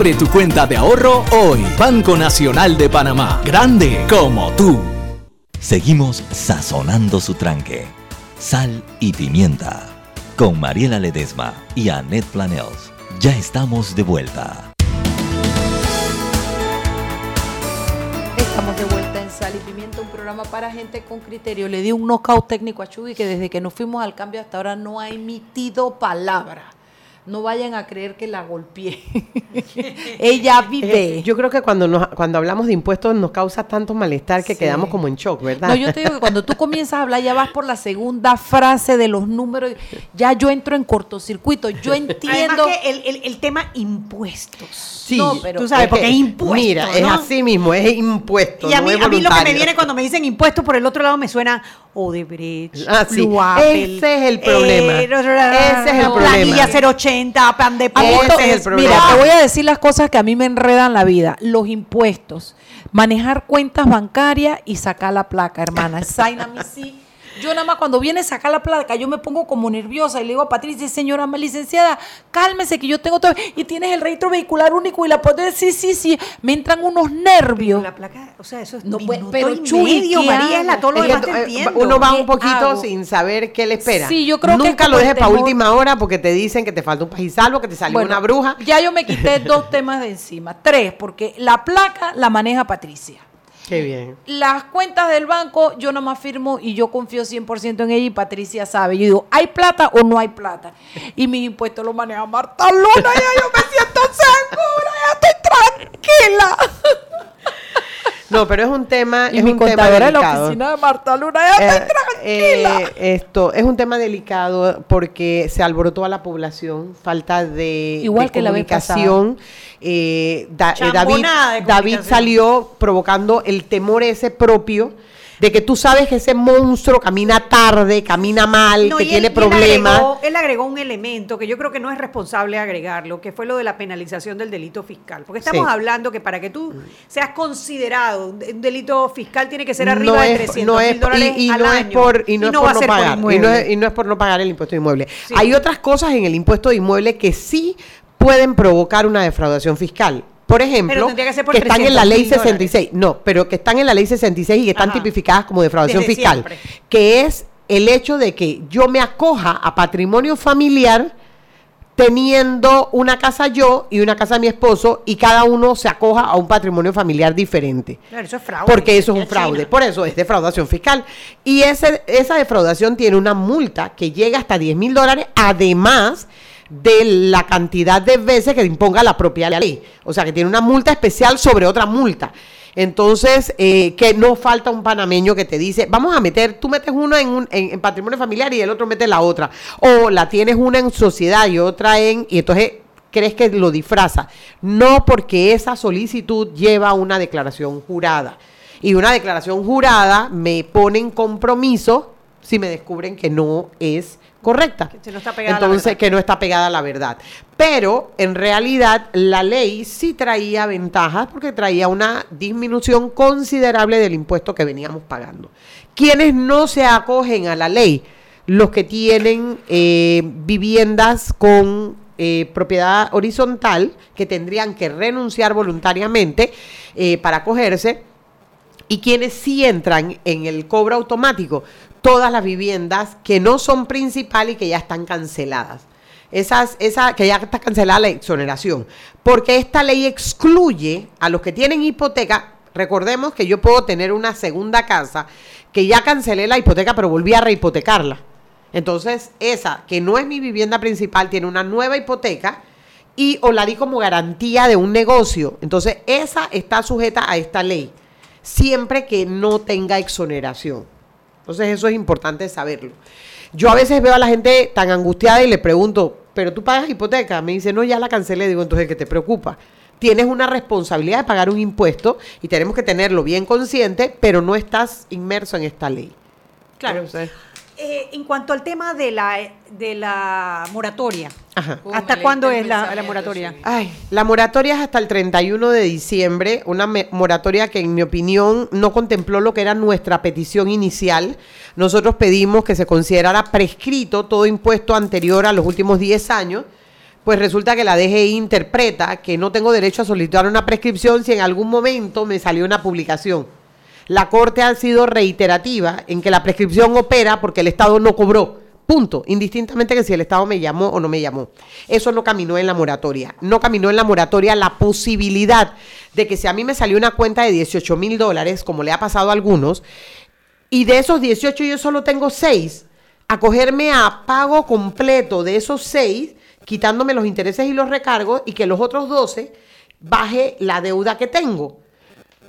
Abre tu cuenta de ahorro hoy. Banco Nacional de Panamá. Grande como tú. Seguimos sazonando su tranque. Sal y pimienta. Con Mariela Ledesma y Annette Planels. Ya estamos de vuelta. Estamos de vuelta en Sal y Pimienta, un programa para gente con criterio. Le di un knockout técnico a Chuy que desde que nos fuimos al cambio hasta ahora no ha emitido palabra no vayan a creer que la golpeé. Ella vive. Eh, yo creo que cuando, nos, cuando hablamos de impuestos nos causa tanto malestar que quedamos como en shock, ¿verdad? No, yo te digo que cuando tú comienzas a hablar, ya vas por la segunda frase de los números, ya yo entro en cortocircuito. Yo entiendo. Además que el, el, el, tema impuestos. Sí, no, pero, tú sabes, porque es impuesto. Mira, es así mismo, es impuesto. Y a, mí, a mí lo que me viene cuando me dicen impuestos, por el otro lado me suena Odebrecht. Ah, sí. Ese es el problema. Eh, Ese es el problema. Planilla 080 de mira, te voy a decir las cosas que a mí me enredan la vida. Los impuestos, manejar cuentas bancarias y sacar la placa, hermana. Zaina, sí yo nada más cuando viene a sacar la placa, yo me pongo como nerviosa y le digo a Patricia, señora más licenciada, cálmese que yo tengo todo. Y tienes el registro vehicular único y la puedes decir, sí, sí. Me entran unos nervios. La placa, o sea, eso es No, minuto pero, y Chuy, medio, ¿qué Mariela, todo lo demás te eh, entiendo. uno va ¿Qué un poquito hago? sin saber qué le espera. Sí, yo creo Nunca lo dejes para última hora porque te dicen que te falta un país salvo, que te salió Bueno, una bruja. Ya yo me quité dos temas de encima. Tres, porque la placa la maneja Patricia. Qué bien. Las cuentas del banco, yo nomás firmo y yo confío 100% en ella y Patricia sabe. Yo digo, ¿hay plata o no hay plata? Y mis impuestos los maneja Marta Luna. Ya yo me siento segura, ya estoy tranquila. No, pero es un tema, Y es mi un tema contadora en la delicado. oficina de Marta Luna, ¡ya estoy Eh, eh, esto es un tema delicado porque se alborotó a la población, falta de, Igual de que la comunicación. eh, Da- eh, David, de David comunicación. salió provocando el temor ese propio de que tú sabes que ese monstruo camina tarde, camina mal, No, que tiene él- y él problemas. agregó- Él agregó un elemento que yo creo que no es responsable agregarlo, que fue lo de la penalización del delito fiscal. Porque estamos Sí. hablando que para que tú seas considerado un de- delito fiscal tiene que ser No arriba de es- 300 no es- mil dólares y, y al no año. es por y no, es por va a no por pagar y no, es, y no es por no pagar el impuesto de inmueble Sí. hay otras cosas en el impuesto de inmueble que sí pueden provocar una defraudación fiscal por ejemplo, que ser por están en la ley 300.000 dólares. 66, no, pero que están en la ley 66 y que están Ajá. tipificadas como defraudación Desde fiscal, siempre. que es el hecho de que yo me acoja a patrimonio familiar teniendo una casa yo y una casa mi esposo y cada uno se acoja a un patrimonio familiar diferente. Claro, eso es fraude. Porque eso es un fraude. China. Por eso es defraudación fiscal. Y ese, esa defraudación tiene una multa que llega hasta 10 mil dólares, además de la cantidad de veces que imponga la propia ley. O sea, que tiene una multa especial sobre otra multa. Entonces, eh, que no falta un panameño que te dice, vamos a meter, tú metes uno en, un, en, en patrimonio familiar y el otro mete la otra. O la tienes una en sociedad y otra en... Y entonces crees que lo disfraza. No porque esa solicitud lleva una declaración jurada. Y una declaración jurada me pone en compromiso si me descubren que no es correcta. Que no está pegada a la Entonces, que no está pegada a la verdad. Pero en realidad la ley sí traía ventajas porque traía una disminución considerable del impuesto que veníamos pagando. Quienes no se acogen a la ley, los que tienen eh, viviendas con eh, propiedad horizontal, que tendrían que renunciar voluntariamente eh, para acogerse, y quienes sí entran en el cobro automático, todas las viviendas que no son principal y que ya están canceladas. Esas, esa, que ya está cancelada la exoneración. Porque esta ley excluye a los que tienen hipoteca. Recordemos que yo puedo tener una segunda casa que ya cancelé la hipoteca, pero volví a rehipotecarla. Entonces, esa que no es mi vivienda principal tiene una nueva hipoteca y o la di como garantía de un negocio. Entonces, esa está sujeta a esta ley, siempre que no tenga exoneración. Entonces, eso es importante saberlo. Yo a veces veo a la gente tan angustiada y le pregunto, ¿pero tú pagas hipoteca? Me dice, no, ya la cancelé. Digo, entonces, ¿qué te preocupa? Tienes una responsabilidad de pagar un impuesto y tenemos que tenerlo bien consciente, pero no estás inmerso en esta ley. Claro. Eh, en cuanto al tema de la, de la moratoria, Ajá. ¿hasta cuándo es la, la moratoria? Ay, la moratoria es hasta el 31 de diciembre, una me- moratoria que en mi opinión no contempló lo que era nuestra petición inicial. Nosotros pedimos que se considerara prescrito todo impuesto anterior a los últimos 10 años. Pues resulta que la DGI interpreta que no tengo derecho a solicitar una prescripción si en algún momento me salió una publicación. La Corte ha sido reiterativa en que la prescripción opera porque el Estado no cobró. Punto. Indistintamente que si el Estado me llamó o no me llamó. Eso no caminó en la moratoria. No caminó en la moratoria la posibilidad de que si a mí me salió una cuenta de 18 mil dólares, como le ha pasado a algunos, y de esos 18 yo solo tengo 6, acogerme a pago completo de esos 6, quitándome los intereses y los recargos, y que los otros 12 baje la deuda que tengo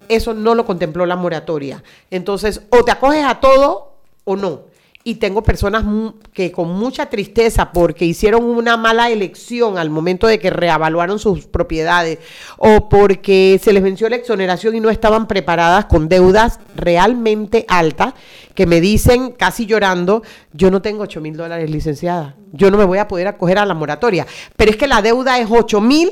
eso no lo contempló la moratoria. Entonces, o te acoges a todo o no. Y tengo personas que con mucha tristeza porque hicieron una mala elección al momento de que reavaluaron sus propiedades o porque se les venció la exoneración y no estaban preparadas con deudas realmente altas que me dicen casi llorando, yo no tengo 8 mil dólares licenciada, yo no me voy a poder acoger a la moratoria. Pero es que la deuda es 8 mil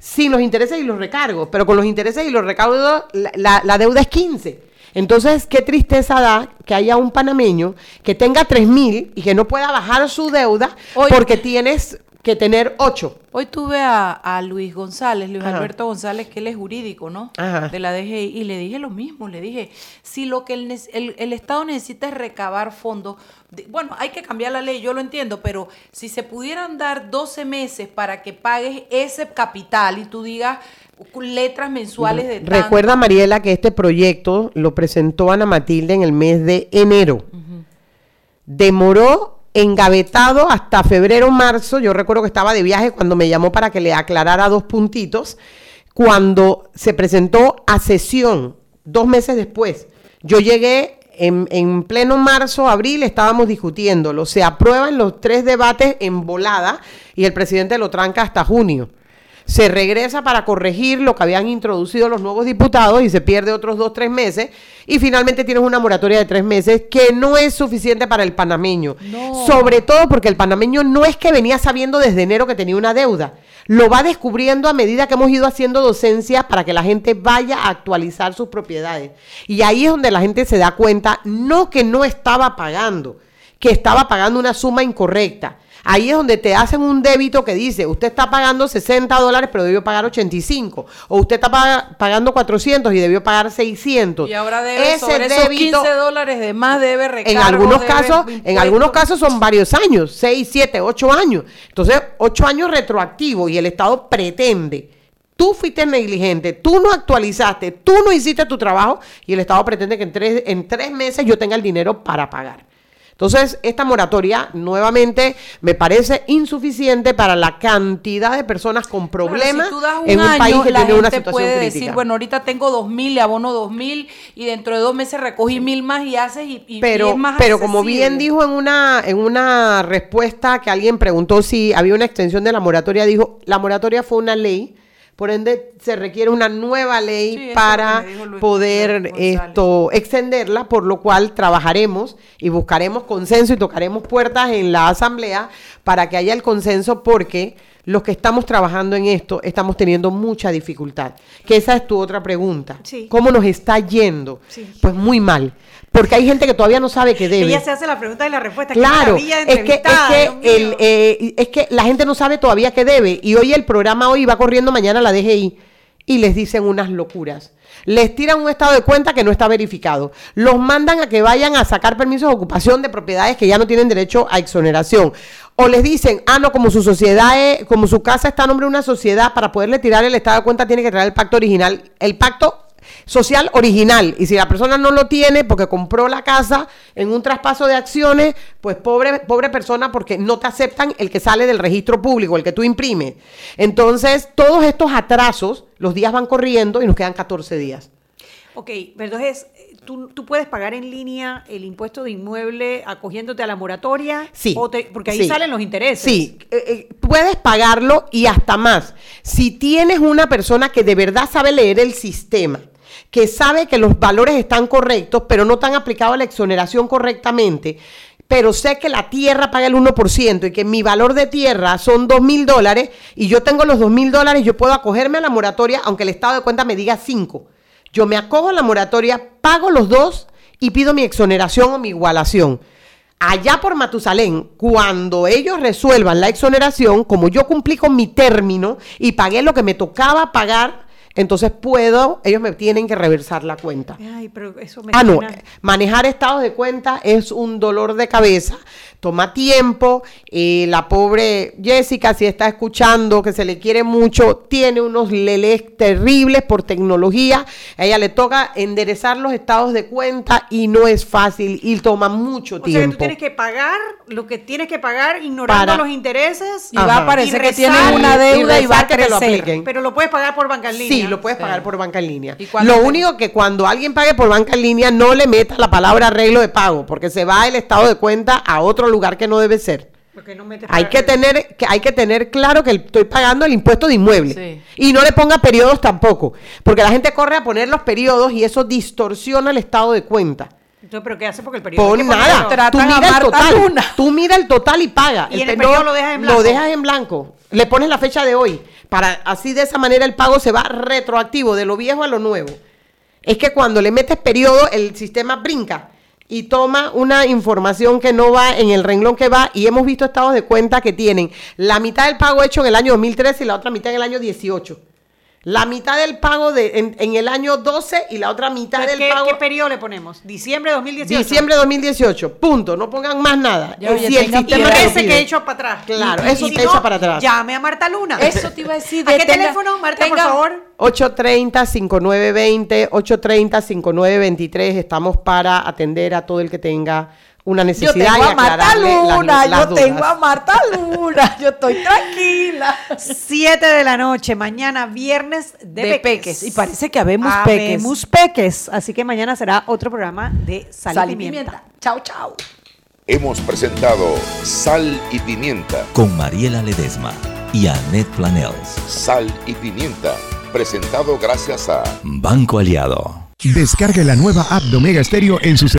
sin los intereses y los recargos, pero con los intereses y los recargos la, la- la deuda es 15. Entonces, qué tristeza da que haya un panameño que tenga 3 mil y que no pueda bajar su deuda porque tienes que tener 8. Hoy tuve a, a Luis González, Luis Ajá. Alberto González, que él es jurídico, ¿no? Ajá. De la DGI, y le dije lo mismo, le dije, si lo que el, el- el Estado necesita es recabar fondos, de- bueno, hay que cambiar la ley, yo lo entiendo, pero si se pudieran dar 12 meses para que pagues ese capital y tú digas letras mensuales de tanto, Recuerda, Mariela, que este proyecto lo presentó Ana Matilde en el mes de enero. Demoró engavetado hasta febrero, marzo. Yo recuerdo que estaba de viaje cuando me llamó para que le aclarara dos puntitos. Cuando se presentó a sesión dos meses después. Yo llegué en, en pleno marzo, abril, estábamos discutiéndolo. Se aprueban los tres debates en volada y el presidente lo tranca hasta junio. Se regresa para corregir lo que habían introducido los nuevos diputados y se pierde otros dos, tres meses. Y finalmente tienes una moratoria de tres meses que no es suficiente para el panameño. Sobre todo porque el panameño no es que venía sabiendo desde enero que tenía una deuda. Lo va descubriendo a medida que hemos ido haciendo docencia para que la gente vaya a actualizar sus propiedades. Y ahí es donde la gente se da cuenta, no que no estaba pagando, que estaba pagando una suma incorrecta. Ahí es donde te hacen un débito que dice, usted está pagando 60 dólares, pero debió pagar 85. O usted está paga- pagando 400 y debió pagar 600. Y ahora debe sobre esos 15 dólares de más debe recargo. en algunos debe casos, en algunos casos son varios años, 6, 7, 8 años. Entonces, 8 años retroactivos y el Estado pretende. Tú fuiste negligente, tú no actualizaste, tú no hiciste tu trabajo y el Estado pretende que en tres, en tres meses yo tenga el dinero para pagar. Entonces, esta moratoria nuevamente me parece insuficiente para la cantidad de personas con problemas Claro, si tú das un en un año, país que la tiene una situación puede crítica. decir, bueno, ahorita tengo dos mil, le abono dos mil y dentro de dos meses recogí mil más y haces y, y- y pero, es más pero como bien dijo en una, en una respuesta que alguien preguntó si había una extensión de la moratoria, dijo, la moratoria fue una ley, por ende se requiere una nueva ley Sí, para poder esto extenderla, por lo cual trabajaremos y buscaremos consenso y tocaremos puertas en la asamblea para que haya el consenso porque los que estamos trabajando en esto estamos teniendo mucha dificultad. Que esa es tu otra pregunta. Sí. ¿Cómo nos está yendo? Sí. Pues muy mal. Porque hay gente que todavía no sabe que debe. Ella se hace la pregunta y la respuesta. Qué Claro, es que, es, que el, eh, es que la gente no sabe todavía que debe. Y hoy el programa hoy va corriendo mañana la DGI y les dicen unas locuras. Les tiran un estado de cuenta que no está verificado. Los mandan a que vayan a sacar permisos de ocupación de propiedades que ya no tienen derecho a exoneración. O les dicen, ah, no, como su sociedad es, como su casa está a nombre de una sociedad, para poderle tirar el estado de cuenta tiene que traer el pacto original. El pacto social original. Y si la persona no lo tiene porque compró la casa en un traspaso de acciones, pues pobre, pobre persona porque no te aceptan el que sale del registro público, el que tú imprimes. Entonces, todos estos atrasos, los días van corriendo y nos quedan 14 días. Ok, pero entonces, ¿tú, tú puedes pagar en línea el impuesto de inmueble acogiéndote a la moratoria? Sí. O te- porque ahí sí. salen los intereses. Sí, eh, eh, puedes pagarlo y hasta más. Si tienes una persona que de verdad sabe leer el sistema, que sabe que los valores están correctos, pero no están aplicados a la exoneración correctamente, pero sé que la tierra paga el 1% y que mi valor de tierra son 2 mil dólares y yo tengo los 2 mil dólares, yo puedo acogerme a la moratoria aunque el estado de cuenta me diga 5. Yo me acojo a la moratoria, pago los dos y pido mi exoneración o mi igualación. Allá por Matusalén, cuando ellos resuelvan la exoneración, como yo cumplí con mi término y pagué lo que me tocaba pagar, entonces puedo, ellos me tienen que reversar la cuenta. Ay, pero eso me Ah, no, suena- manejar estados de cuenta es un dolor de cabeza, toma tiempo. eh, la pobre Jessica, si está escuchando, que se le quiere mucho, tiene unos lelés terribles por tecnología. A ella le toca enderezar los estados de cuenta y no es fácil y toma mucho O sea, que tiempo. tú tienes que pagar lo que tienes que pagar ignorando Para- los intereses. Y va a parecer que rezar, tienen una deuda y va a rezar que te lo crecer. apliquen. Pero lo puedes pagar por banca en línea. Sí, lo puedes pagar por banca en línea. Lo te- único que cuando alguien pague por banca en línea no le meta la palabra arreglo de pago, porque se va el estado de cuenta a otro lugar que no debe ser. No Hay que tener que hay que tener claro que estoy pagando el impuesto de inmueble Sí. y no le ponga periodos tampoco, porque la gente corre a poner los periodos y eso distorsiona el estado de cuenta. Entonces, ¿pero qué hace? Porque el periodo que nada. Tú mira el total. Luna. Tú mira el total y paga. Y el pe- periodo lo dejas en blanco. Lo dejas en blanco. Le pones la fecha de hoy. Para así de esa manera el pago se va retroactivo de lo viejo a lo nuevo. Es que cuando le metes periodo, el sistema brinca y toma una información que no va en el renglón que va. Y hemos visto estados de cuenta que tienen la mitad del pago hecho en el año 2013 y la otra mitad en el año 18. La mitad del pago de, en, en el año 12 y la otra mitad del ¿Qué, pago ¿Qué periodo le ponemos? ¿Diciembre de 2018? Diciembre de 2018, punto, no pongan más nada. Ya, oye, si el sistema lo Ese que he hecho para atrás. Claro, Y- y eso si te echa para atrás. Llame a Marta Luna. Eso te iba a decir. ¿A qué tenga- teléfono, Marta, por tenga- favor? 830-5920, 830-5923, estamos para atender a todo el que tenga una Yo necesidad tengo y a Marta las- Luna, las yo dudas. tengo a Marta Luna, yo estoy tranquila. 7 de la noche, mañana viernes de, De peques. peques. Y parece que habemos peques. Habemos peques. Así que mañana será otro programa de Sal, Sal y y Pimienta. pimienta. Chao, chao. Hemos presentado Sal y Pimienta. Con Mariela Ledesma y Annette Planels. Sal y Pimienta. Presentado gracias a Banco Aliado. Descargue la nueva app de Omega Stereo en su